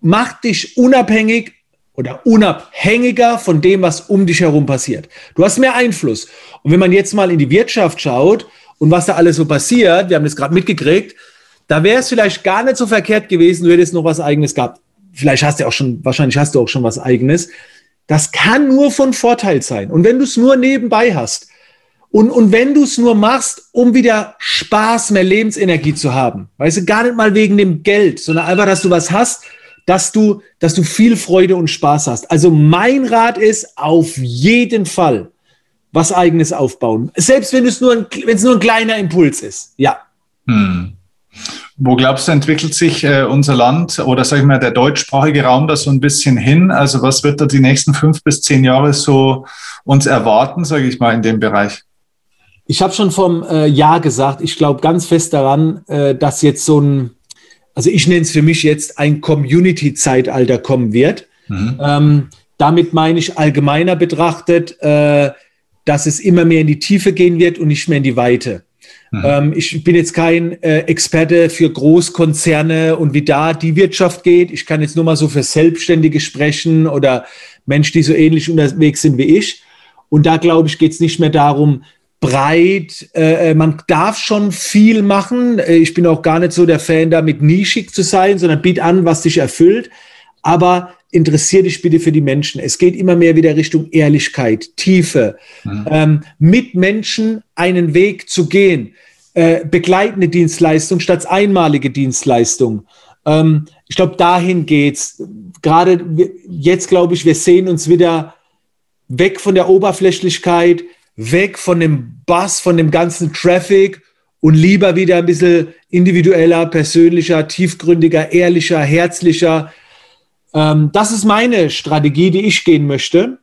macht dich unabhängig oder unabhängiger von dem, was um dich herum passiert. Du hast mehr Einfluss. Und wenn man jetzt mal in die Wirtschaft schaut und was da alles so passiert, wir haben das gerade mitgekriegt, da wäre es vielleicht gar nicht so verkehrt gewesen, du hättest noch was eigenes gehabt. Vielleicht hast du auch schon, wahrscheinlich hast du auch schon was eigenes. Das kann nur von Vorteil sein. Und wenn du es nur nebenbei hast und, und wenn du es nur machst, um wieder Spaß, mehr Lebensenergie zu haben, weißt du, gar nicht mal wegen dem Geld, sondern einfach, dass du was hast, dass du, dass du viel Freude und Spaß hast. Also mein Rat ist auf jeden Fall was eigenes aufbauen. Selbst wenn es nur ein, wenn es nur ein kleiner Impuls ist. Ja. Hm. Wo glaubst du, entwickelt sich äh, unser Land oder sag ich mal der deutschsprachige Raum da so ein bisschen hin? Also was wird da die nächsten fünf bis zehn Jahre so uns erwarten, sage ich mal, in dem Bereich? Ich habe schon vom äh, Jahr gesagt, ich glaube ganz fest daran, äh, dass jetzt so ein, also ich nenne es für mich jetzt ein Community-Zeitalter kommen wird. Mhm. Ähm, damit meine ich allgemeiner betrachtet, äh, dass es immer mehr in die Tiefe gehen wird und nicht mehr in die Weite. Mhm. Ähm, ich bin jetzt kein äh, Experte für Großkonzerne und wie da die Wirtschaft geht. Ich kann jetzt nur mal so für Selbstständige sprechen oder Menschen, die so ähnlich unterwegs sind wie ich. Und da glaube ich, geht es nicht mehr darum, breit. Äh, äh, man darf schon viel machen. Äh, ich bin auch gar nicht so der Fan, damit nischig zu sein, sondern biet an, was dich erfüllt. Aber interessier dich bitte für die Menschen. Es geht immer mehr wieder Richtung Ehrlichkeit, Tiefe, mhm. ähm, mit Menschen einen Weg zu gehen. Äh, begleitende Dienstleistung statt einmalige Dienstleistung. Ähm, ich glaube, dahin geht's. Gerade jetzt glaube ich, wir sehen uns wieder weg von der Oberflächlichkeit, weg von dem Bass, von dem ganzen Traffic und lieber wieder ein bisschen individueller, persönlicher, tiefgründiger, ehrlicher, herzlicher. Ähm, das ist meine Strategie, die ich gehen möchte.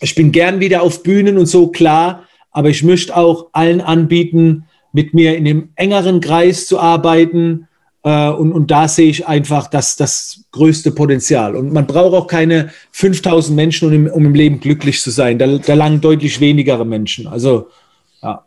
Ich bin gern wieder auf Bühnen und so klar, aber ich möchte auch allen anbieten, mit mir in dem engeren Kreis zu arbeiten, äh, und, und da sehe ich einfach das, das größte Potenzial. Und man braucht auch keine 5000 Menschen, um im, um im Leben glücklich zu sein. Da, da langen deutlich weniger Menschen. Also, ja.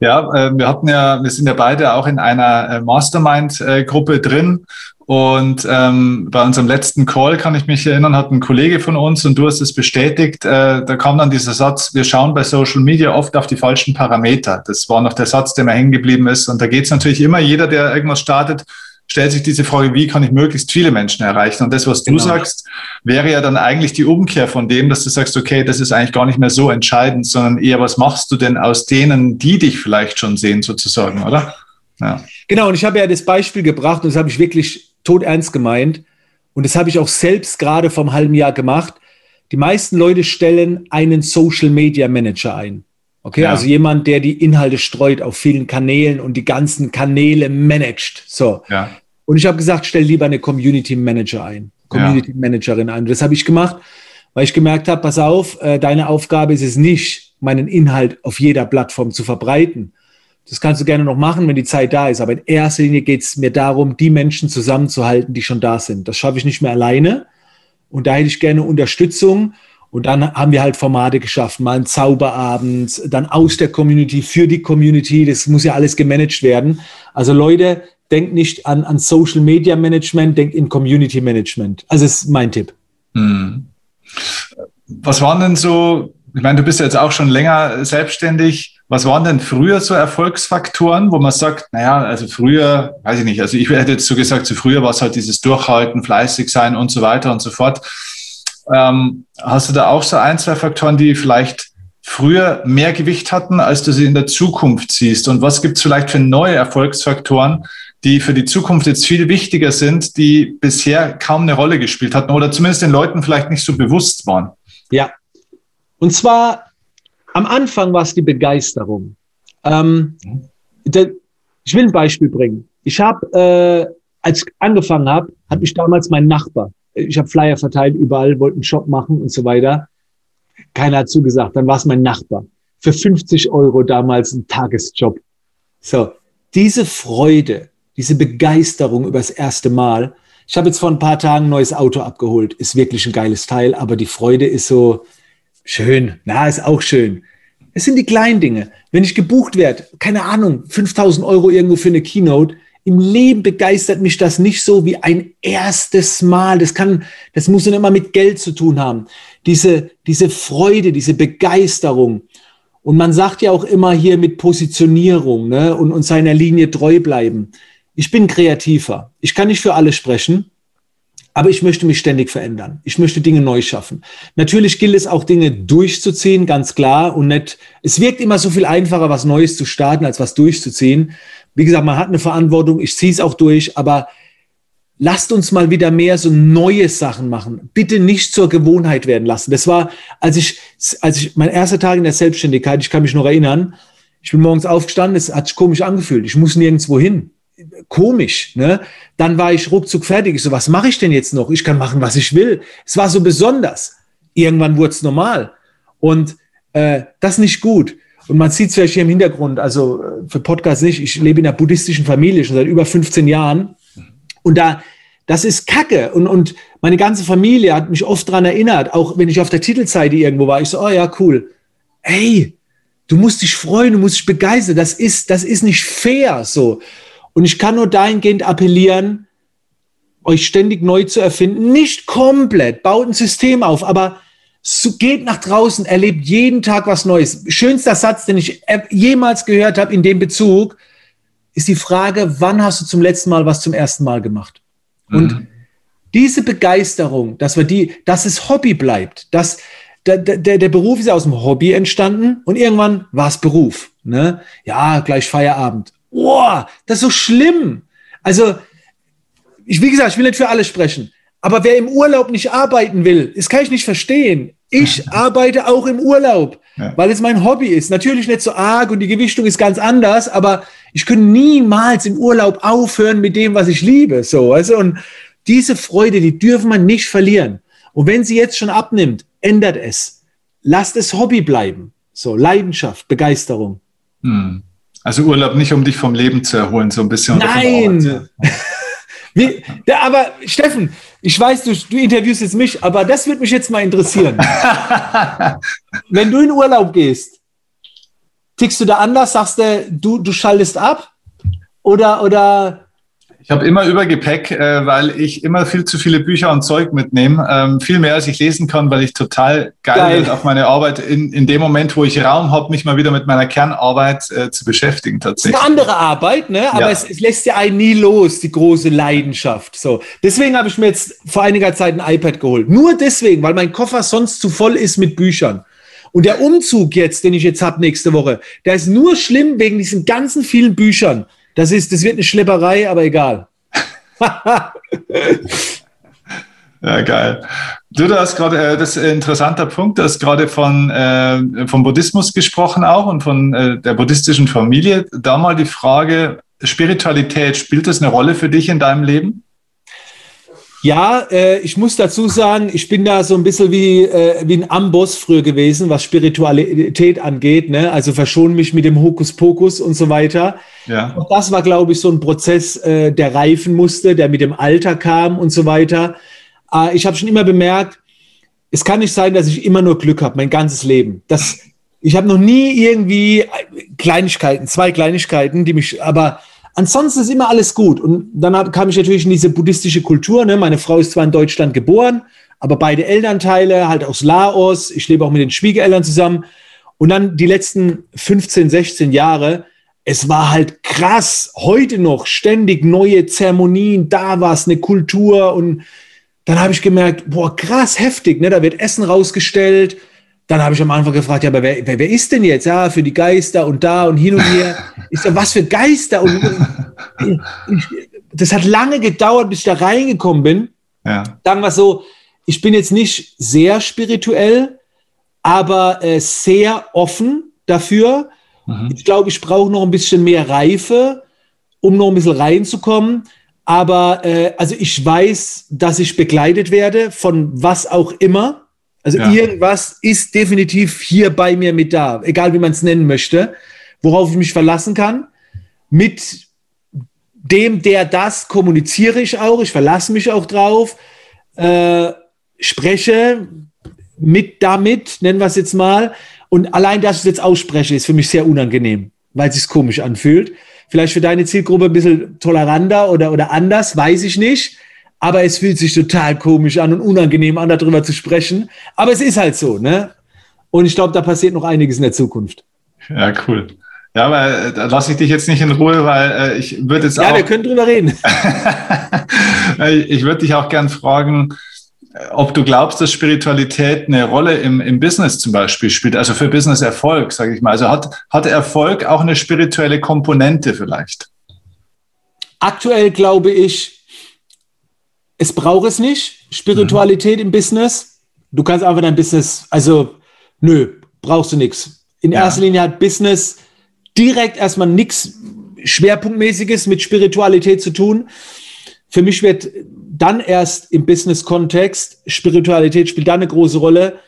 Ja, äh, wir hatten ja, wir sind ja beide auch in einer äh, Mastermind-Gruppe drin und ähm, bei unserem letzten Call kann ich mich erinnern, hat ein Kollege von uns und du hast es bestätigt, äh, da kam dann dieser Satz, wir schauen bei Social Media oft auf die falschen Parameter. Das war noch der Satz, der mir hängen geblieben ist. Und da geht es natürlich immer, jeder, der irgendwas startet, stellt sich diese Frage, wie kann ich möglichst viele Menschen erreichen? Und das, was genau. du sagst, wäre ja dann eigentlich die Umkehr von dem, dass du sagst, okay, das ist eigentlich gar nicht mehr so entscheidend, sondern eher, was machst du denn aus denen, die dich vielleicht schon sehen, sozusagen, oder? Ja. Genau, und ich habe ja das Beispiel gebracht und das habe ich wirklich tot ernst gemeint. Und das habe ich auch selbst gerade vom halben Jahr gemacht. Die meisten Leute stellen einen Social Media Manager ein. Okay, ja. also jemand, der die Inhalte streut auf vielen Kanälen und die ganzen Kanäle managt. So. Ja. Und ich habe gesagt, stell lieber eine Community Manager ein, Community ja. Managerin ein. Und das habe ich gemacht, weil ich gemerkt habe, pass auf, äh, deine Aufgabe ist es nicht, meinen Inhalt auf jeder Plattform zu verbreiten, das kannst du gerne noch machen, wenn die Zeit da ist. Aber in erster Linie geht es mir darum, die Menschen zusammenzuhalten, die schon da sind. Das schaffe ich nicht mehr alleine. Und da hätte ich gerne Unterstützung. Und dann haben wir halt Formate geschaffen, mal ein Zauberabend, dann aus der Community, für die Community. Das muss ja alles gemanagt werden. Also Leute, denkt nicht an, an Social Media Management, denkt in Community Management. Also ist mein Tipp. Hm. Was waren denn so, ich meine, du bist ja jetzt auch schon länger selbstständig. Was waren denn früher so Erfolgsfaktoren, wo man sagt, naja, also früher, weiß ich nicht, also ich hätte jetzt so gesagt, so früher war es halt dieses Durchhalten, fleißig sein und so weiter und so fort. Ähm, hast du da auch so ein, zwei Faktoren, die vielleicht früher mehr Gewicht hatten, als du sie in der Zukunft siehst? Und was gibt es vielleicht für neue Erfolgsfaktoren, die für die Zukunft jetzt viel wichtiger sind, die bisher kaum eine Rolle gespielt hatten oder zumindest den Leuten vielleicht nicht so bewusst waren? Ja. Und zwar am Anfang war es die Begeisterung. Ähm, der, ich will ein Beispiel bringen. Ich habe, äh, als ich angefangen habe, hat mich damals mein Nachbar, ich habe Flyer verteilt überall, wollte einen Shop machen und so weiter. Keiner hat zugesagt. Dann war es mein Nachbar. Für 50 Euro damals ein Tagesjob. So, diese Freude, diese Begeisterung über das erste Mal. Ich habe jetzt vor ein paar Tagen ein neues Auto abgeholt. Ist wirklich ein geiles Teil, aber die Freude ist so, Schön, na, ist auch schön. Es sind die kleinen Dinge. Wenn ich gebucht werde, keine Ahnung, 5000 Euro irgendwo für eine Keynote, im Leben begeistert mich das nicht so wie ein erstes Mal. Das kann, das muss dann immer mit Geld zu tun haben. Diese, diese Freude, diese Begeisterung. Und man sagt ja auch immer hier mit Positionierung ne, und, und seiner Linie treu bleiben. Ich bin kreativer. Ich kann nicht für alle sprechen. Aber ich möchte mich ständig verändern. Ich möchte Dinge neu schaffen. Natürlich gilt es auch Dinge durchzuziehen, ganz klar. Und nicht, es wirkt immer so viel einfacher, was Neues zu starten, als was durchzuziehen. Wie gesagt, man hat eine Verantwortung. Ich ziehe es auch durch. Aber lasst uns mal wieder mehr so neue Sachen machen. Bitte nicht zur Gewohnheit werden lassen. Das war, als ich, als ich, mein erster Tag in der Selbstständigkeit, ich kann mich noch erinnern, ich bin morgens aufgestanden, es hat sich komisch angefühlt. Ich muss nirgendwo hin komisch. Ne? Dann war ich ruckzuck fertig. Ich so, was mache ich denn jetzt noch? Ich kann machen, was ich will. Es war so besonders. Irgendwann wurde es normal. Und äh, das nicht gut. und man sieht es vielleicht hier im Hintergrund, also äh, für Podcast nicht, ich lebe in einer buddhistischen Familie schon seit über 15 Jahren. Und da, das ist Kacke. Und, und meine ganze Familie hat mich oft daran erinnert, auch wenn ich auf der Titelseite irgendwo war, ich so, oh ja, cool. Ey, du musst dich freuen, du musst dich begeistern. Das ist, das ist nicht fair so. Und ich kann nur dahingehend appellieren, euch ständig neu zu erfinden. Nicht komplett, baut ein System auf, aber geht nach draußen, erlebt jeden Tag was Neues. Schönster Satz, den ich jemals gehört habe in dem Bezug, ist die Frage, wann hast du zum letzten Mal was zum ersten Mal gemacht? Und mhm. diese Begeisterung, dass wir die, dass es Hobby bleibt, dass der, der, der Beruf ist ja aus dem Hobby entstanden und irgendwann war es Beruf. Ne? Ja, gleich Feierabend. Boah, das ist so schlimm. Also, ich, wie gesagt, ich will nicht für alle sprechen. Aber wer im Urlaub nicht arbeiten will, das kann ich nicht verstehen. Ich arbeite auch im Urlaub, ja. weil es mein Hobby ist. Natürlich nicht so arg und die Gewichtung ist ganz anders, aber ich könnte niemals im Urlaub aufhören mit dem, was ich liebe. So, also, und diese Freude, die dürfen wir nicht verlieren. Und wenn sie jetzt schon abnimmt, ändert es. Lasst es Hobby bleiben. So, Leidenschaft, Begeisterung. Hm. Also Urlaub nicht, um dich vom Leben zu erholen, so ein bisschen. Nein! (laughs) Wie, der, aber Steffen, ich weiß, du, du interviewst jetzt mich, aber das würde mich jetzt mal interessieren. (laughs) Wenn du in Urlaub gehst, tickst du da anders, sagst du, du, du schaltest ab? Oder, oder ich habe immer Übergepäck, äh, weil ich immer viel zu viele Bücher und Zeug mitnehme. Ähm, viel mehr, als ich lesen kann, weil ich total geil, bin auf meine Arbeit in, in dem Moment, wo ich Raum habe, mich mal wieder mit meiner Kernarbeit äh, zu beschäftigen tatsächlich. Das ist eine andere Arbeit, ne? aber ja. es, es, lässt ja einen nie los, die große Leidenschaft. So. Deswegen habe ich mir jetzt vor einiger Zeit ein iPad geholt. Nur deswegen, weil mein Koffer sonst zu voll ist mit Büchern. Und der Umzug jetzt, den ich jetzt habe nächste Woche, der ist nur schlimm wegen diesen ganzen vielen Büchern. Das ist, das wird eine Schlepperei, aber egal. ja, geil. Du, du hast gerade, äh, das ist ein interessanter Punkt, du hast gerade von, äh, vom Buddhismus gesprochen auch und von äh, der buddhistischen Familie. Da mal die Frage, Spiritualität, spielt das eine Rolle für dich in deinem Leben? Ja, äh, ich muss dazu sagen, ich bin da so ein bisschen wie, äh, wie ein Amboss früher gewesen, was Spiritualität angeht. Ne? Also verschon mich mit dem Hokuspokus und so weiter. Ja. Und das war, glaube ich, so ein Prozess, äh, der reifen musste, der mit dem Alter kam und so weiter. Äh, ich habe schon immer bemerkt, es kann nicht sein, dass ich immer nur Glück habe, mein ganzes Leben. Das, ich habe noch nie irgendwie Kleinigkeiten, zwei Kleinigkeiten, die mich, aber Ansonsten ist immer alles gut. Und dann kam ich natürlich in diese buddhistische Kultur. Ne? Meine Frau ist zwar in Deutschland geboren, aber beide Elternteile halt aus Laos. Ich lebe auch mit den Schwiegereltern zusammen. Und dann die letzten 15, 16 Jahre, es war halt krass. Heute noch ständig neue Zeremonien, da war es eine Kultur. Und dann habe ich gemerkt, boah, krass, heftig. Ne? Da wird Essen rausgestellt dann habe ich am Anfang gefragt, ja, aber wer, wer, wer ist denn jetzt? Ja, für die Geister und da und hin und her. (laughs) Ich so, was für Geister? Und ich, das hat lange gedauert, bis ich da reingekommen bin. Ja. Sagen wir so, ich bin jetzt nicht sehr spirituell, aber äh, sehr offen dafür. Mhm. Ich glaube, ich brauche noch ein bisschen mehr Reife, um noch ein bisschen reinzukommen. Aber äh, also ich weiß, dass ich begleitet werde von was auch immer. Also ja. irgendwas ist definitiv hier bei mir mit da, egal wie man es nennen möchte, worauf ich mich verlassen kann. Mit dem, der das kommuniziere ich auch, ich verlasse mich auch drauf, äh, spreche mit damit, nennen wir es jetzt mal. Und allein, dass ich es jetzt ausspreche, ist für mich sehr unangenehm, weil es sich komisch anfühlt. Vielleicht für deine Zielgruppe ein bisschen toleranter oder, oder anders, weiß ich nicht aber es fühlt sich total komisch an und unangenehm an, darüber zu sprechen. Aber es ist halt so, ne? Und ich glaube, da passiert noch einiges in der Zukunft. Ja, cool. Ja, aber äh, da lasse ich dich jetzt nicht in Ruhe, weil äh, ich würde jetzt ja, auch. Ja, wir können drüber reden. (laughs) ich würde dich auch gern fragen, ob du glaubst, dass Spiritualität eine Rolle im, im Business zum Beispiel spielt, also für Business-Erfolg, sage ich mal. Also hat, hat Erfolg auch eine spirituelle Komponente vielleicht? Aktuell glaube ich, es braucht es nicht, Spiritualität mhm. im Business. Du kannst einfach dein Business, also nö, brauchst du nichts. In ja. erster Linie hat Business direkt erstmal nichts Schwerpunktmäßiges mit Spiritualität zu tun. Für mich wird dann erst im Business-Kontext, Spiritualität spielt da eine große Rolle,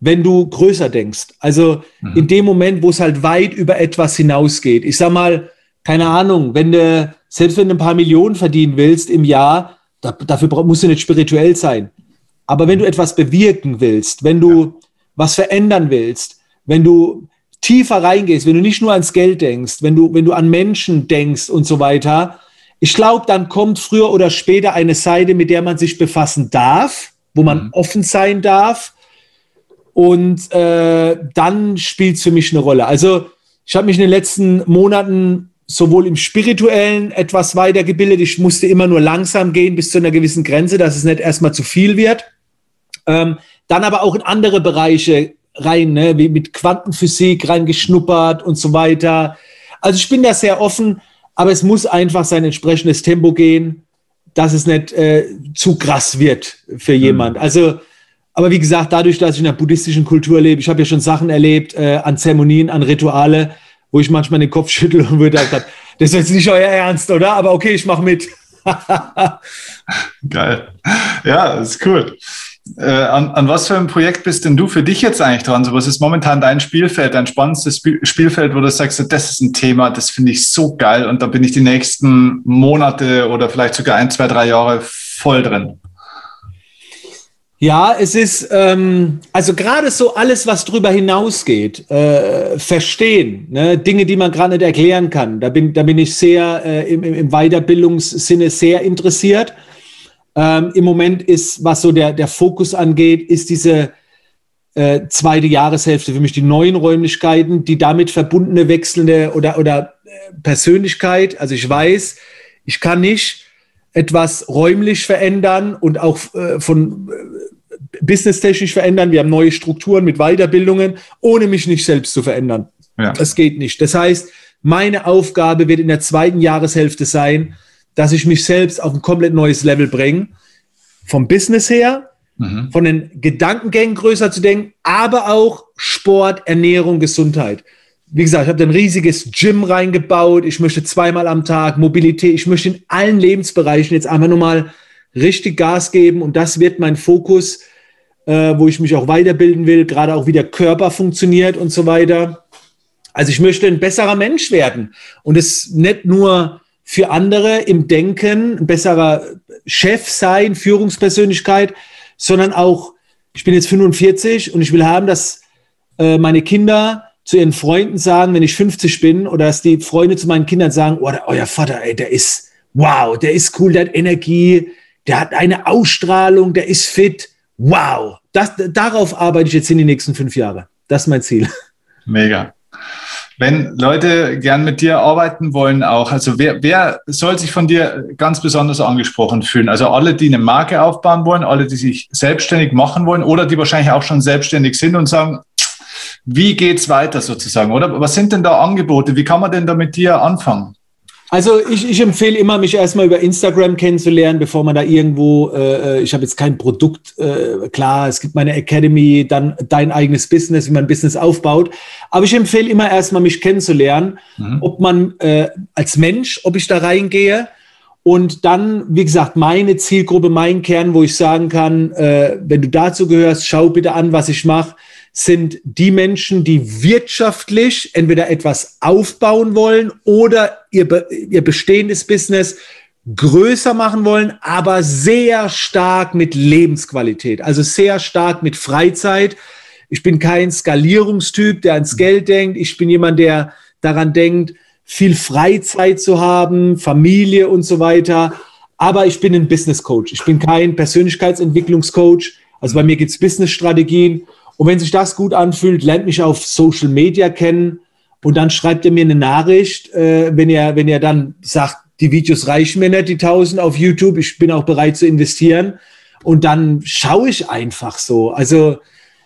wenn du größer denkst. Also mhm. in dem Moment, wo es halt weit über etwas hinausgeht. Ich sag mal, keine Ahnung, wenn du, selbst wenn du ein paar Millionen verdienen willst im Jahr, da, dafür musst du nicht spirituell sein. Aber wenn du etwas bewirken willst, wenn du ja. was verändern willst, wenn du tiefer reingehst, wenn du nicht nur ans Geld denkst, wenn du, wenn du an Menschen denkst und so weiter, ich glaube, dann kommt früher oder später eine Seite, mit der man sich befassen darf, wo man mhm. offen sein darf. Und äh, dann spielt es für mich eine Rolle. Also ich habe mich in den letzten Monaten sowohl im spirituellen etwas weitergebildet. Ich musste immer nur langsam gehen bis zu einer gewissen Grenze, dass es nicht erstmal zu viel wird. Ähm, dann aber auch in andere Bereiche rein, ne, wie mit Quantenphysik reingeschnuppert und so weiter. Also ich bin da sehr offen, aber es muss einfach sein entsprechendes Tempo gehen, dass es nicht äh, zu krass wird für mhm. jemand. Also, aber wie gesagt, dadurch, dass ich in der buddhistischen Kultur lebe, ich habe ja schon Sachen erlebt äh, an Zeremonien, an Rituale, wo ich manchmal den Kopf schüttel und würde halt, (laughs) das ist jetzt nicht euer Ernst, oder? Aber okay, ich mache mit. (laughs) Geil. Ja, ist cool. Äh, an, an, was für ein Projekt bist denn du für dich jetzt eigentlich dran? So, was ist momentan dein Spielfeld, dein spannendstes Spielfeld, wo du sagst, das ist ein Thema, das finde ich so geil und da bin ich die nächsten Monate oder vielleicht sogar ein, zwei, drei Jahre voll drin? Ja, es ist ähm, also gerade so alles, was drüber hinausgeht, äh, verstehen, ne? Dinge, die man gerade nicht erklären kann. Da bin, da bin ich sehr äh, im, im Weiterbildungssinne sehr interessiert. Ähm, Im Moment ist, was so der, der Fokus angeht, ist diese äh, zweite Jahreshälfte für mich die neuen Räumlichkeiten, die damit verbundene wechselnde oder, oder äh, Persönlichkeit. Also ich weiß, ich kann nicht etwas räumlich verändern und auch äh, von äh, businesstechnisch verändern. Wir haben neue Strukturen mit Weiterbildungen, ohne mich nicht selbst zu verändern. Ja. Das geht nicht. Das heißt, meine Aufgabe wird in der zweiten Jahreshälfte sein, dass ich mich selbst auf ein komplett neues Level bringe. Vom Business her, mhm. von den Gedankengängen größer zu denken, aber auch Sport, Ernährung, Gesundheit. Wie gesagt, ich habe ein riesiges Gym reingebaut. Ich möchte zweimal am Tag Mobilität. Ich möchte in allen Lebensbereichen jetzt einfach nur mal richtig Gas geben. Und das wird mein Fokus, äh, wo ich mich auch weiterbilden will, gerade auch wie der Körper funktioniert und so weiter. Also ich möchte ein besserer Mensch werden. Und es nicht nur für andere im Denken, ein besserer Chef sein, Führungspersönlichkeit, sondern auch, ich bin jetzt 45 und ich will haben, dass äh, meine Kinder zu ihren Freunden sagen, wenn ich 50 bin, oder dass die Freunde zu meinen Kindern sagen, oh, euer Vater, ey, der ist, wow, der ist cool, der hat Energie, der hat eine Ausstrahlung, der ist fit, wow. Das, darauf arbeite ich jetzt in die nächsten fünf Jahre. Das ist mein Ziel. Mega. Wenn Leute gern mit dir arbeiten wollen, auch, also wer, wer soll sich von dir ganz besonders angesprochen fühlen? Also alle, die eine Marke aufbauen wollen, alle, die sich selbstständig machen wollen oder die wahrscheinlich auch schon selbstständig sind und sagen, wie geht's weiter sozusagen? Oder was sind denn da Angebote? Wie kann man denn da mit dir anfangen? Also ich, ich empfehle immer, mich erstmal über Instagram kennenzulernen, bevor man da irgendwo, äh, äh, ich habe jetzt kein Produkt, äh, klar, es gibt meine Academy, dann dein eigenes Business, wie man Business aufbaut. Aber ich empfehle immer erstmal, mich kennenzulernen, mhm. ob man äh, als Mensch, ob ich da reingehe. Und dann, wie gesagt, meine Zielgruppe, mein Kern, wo ich sagen kann, äh, wenn du dazu gehörst, schau bitte an, was ich mache sind die Menschen, die wirtschaftlich entweder etwas aufbauen wollen oder ihr, ihr bestehendes Business größer machen wollen, aber sehr stark mit Lebensqualität, also sehr stark mit Freizeit. Ich bin kein Skalierungstyp, der ans Geld denkt. Ich bin jemand, der daran denkt, viel Freizeit zu haben, Familie und so weiter. Aber ich bin ein Business Coach. Ich bin kein Persönlichkeitsentwicklungscoach. Also bei mir gibt es Business-Strategien und wenn sich das gut anfühlt, lernt mich auf Social Media kennen und dann schreibt ihr mir eine Nachricht, äh, wenn ihr, wenn ihr dann sagt, die Videos reichen mir nicht, die 1000 auf YouTube, ich bin auch bereit zu investieren. Und dann schaue ich einfach so. Also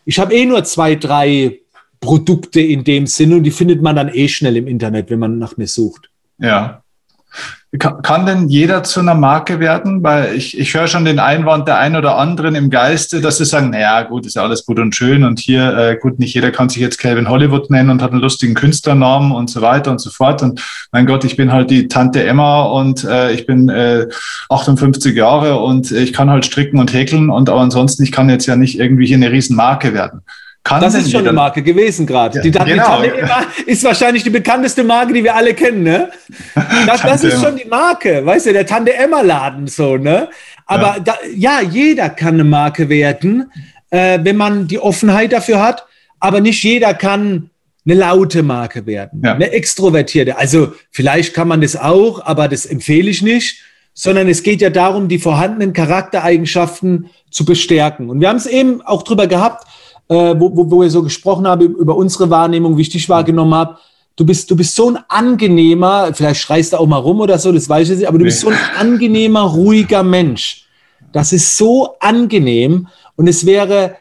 ich habe eh nur zwei, drei Produkte in dem Sinn und die findet man dann eh schnell im Internet, wenn man nach mir sucht. Ja, kann, kann denn jeder zu einer Marke werden? Weil ich, ich höre schon den Einwand der einen oder anderen im Geiste, dass sie sagen, naja, gut, ist ja alles gut und schön und hier, äh, gut, nicht jeder kann sich jetzt Calvin Hollywood nennen und hat einen lustigen Künstlernamen und so weiter und so fort. Und mein Gott, ich bin halt die Tante Emma und äh, ich bin äh, 58 Jahre und ich kann halt stricken und häkeln und aber ansonsten, ich kann jetzt ja nicht irgendwie hier eine Riesenmarke werden. Kann das ist schon eine Marke gewesen gerade. Ja, die, genau. Tante Emma ist wahrscheinlich die bekannteste Marke, die wir alle kennen, ne? (laughs) Das, das ist schon die Marke, weißt du, der Tante Emma Laden so, ne? Aber ja, da, ja jeder kann eine Marke werden, äh, wenn man die Offenheit dafür hat. Aber nicht jeder kann eine laute Marke werden, ja. eine extrovertierte. Also vielleicht kann man das auch, aber das empfehle ich nicht, sondern es geht ja darum, die vorhandenen Charaktereigenschaften zu bestärken. Und wir haben es eben auch drüber gehabt, äh, wo, wo, wo wir so gesprochen haben über unsere Wahrnehmung, wie ich dich wahrgenommen habe. Du bist, du bist so ein angenehmer, vielleicht schreist du auch mal rum oder so, das weiß ich nicht, aber du bist so ein angenehmer, ruhiger Mensch. Das ist so angenehm und es wäre,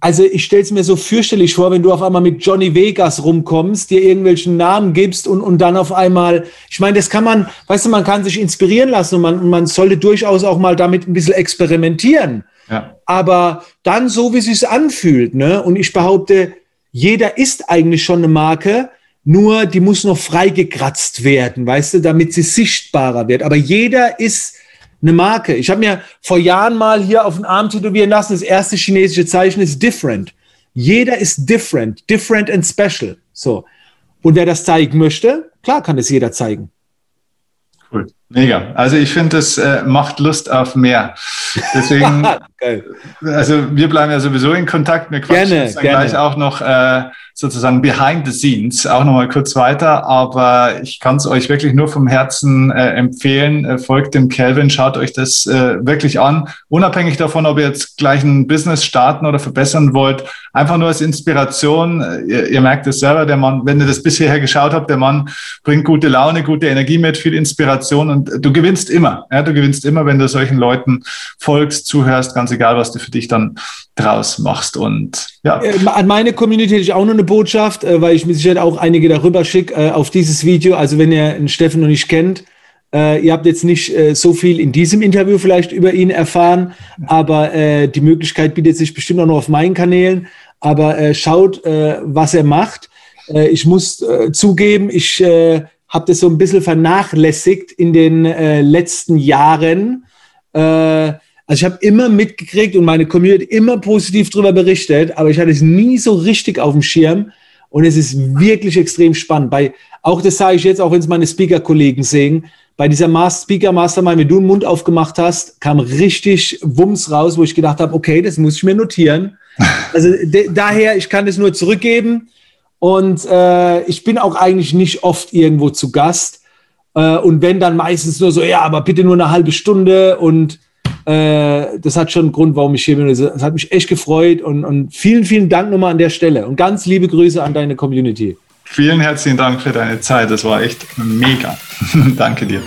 also ich stelle es mir so fürchterlich vor, wenn du auf einmal mit Johnny Vegas rumkommst, dir irgendwelchen Namen gibst und, und dann auf einmal, ich meine, das kann man, weißt du, man kann sich inspirieren lassen und man, man sollte durchaus auch mal damit ein bisschen experimentieren. Ja. Aber dann so, wie es sich anfühlt. Ne? Und ich behaupte, jeder ist eigentlich schon eine Marke, nur die muss noch freigekratzt werden, weißt du, damit sie sichtbarer wird. Aber jeder ist eine Marke. Ich habe mir vor Jahren mal hier auf den Arm tätowieren lassen, das erste chinesische Zeichen ist different. Jeder ist different, different and special. So. Und wer das zeigen möchte, klar kann es jeder zeigen. Mega. Also ich finde, das äh, macht Lust auf mehr. Deswegen, (laughs) also wir bleiben ja sowieso in Kontakt. Wir quatschen gerne, gerne. gleich auch noch äh, sozusagen behind the scenes auch nochmal kurz weiter. Aber ich kann es euch wirklich nur vom Herzen äh, empfehlen. Äh, folgt dem Calvin, schaut euch das äh, wirklich an. Unabhängig davon, ob ihr jetzt gleich ein Business starten oder verbessern wollt, einfach nur als Inspiration. Äh, ihr, ihr merkt es selber, der Mann, wenn ihr das bisher geschaut habt, der Mann bringt gute Laune, gute Energie mit, viel Inspiration und du gewinnst immer. Ja, du gewinnst immer, wenn du solchen Leuten folgst, zuhörst, ganz egal, was du für dich dann draus machst. Und ja. Äh, an meine Community hätte ich auch noch eine Botschaft, äh, weil ich mir sicher auch einige darüber schicke äh, auf dieses Video. Also wenn ihr einen Steffen noch nicht kennt, ihr habt jetzt nicht so viel in diesem Interview vielleicht über ihn erfahren, aber die Möglichkeit bietet sich bestimmt auch noch auf meinen Kanälen. Aber schaut, was er macht. ich muss zugeben, ich habe das so ein bisschen vernachlässigt in den letzten Jahren. Also ich habe immer mitgekriegt und meine Community immer positiv darüber berichtet, aber ich hatte es nie so richtig auf dem Schirm. Und es ist wirklich extrem spannend. Bei, auch das sage ich jetzt, auch wenn es meine Speaker-Kollegen sehen, bei dieser Master Speaker Mastermind, wenn du den Mund aufgemacht hast, kam richtig Wumms raus, wo ich gedacht habe, okay, das muss ich mir notieren. (laughs) Also daher, ich kann das nur zurückgeben. Und äh, ich bin auch eigentlich nicht oft irgendwo zu Gast. Äh, und wenn dann meistens nur so, ja, aber bitte nur eine halbe Stunde und äh, das hat schon einen Grund, warum ich hier bin. Es hat mich echt gefreut und, und vielen, vielen Dank nochmal an der Stelle und ganz liebe Grüße an deine Community. Vielen herzlichen Dank für deine Zeit. Das war echt mega. (laughs) Danke dir.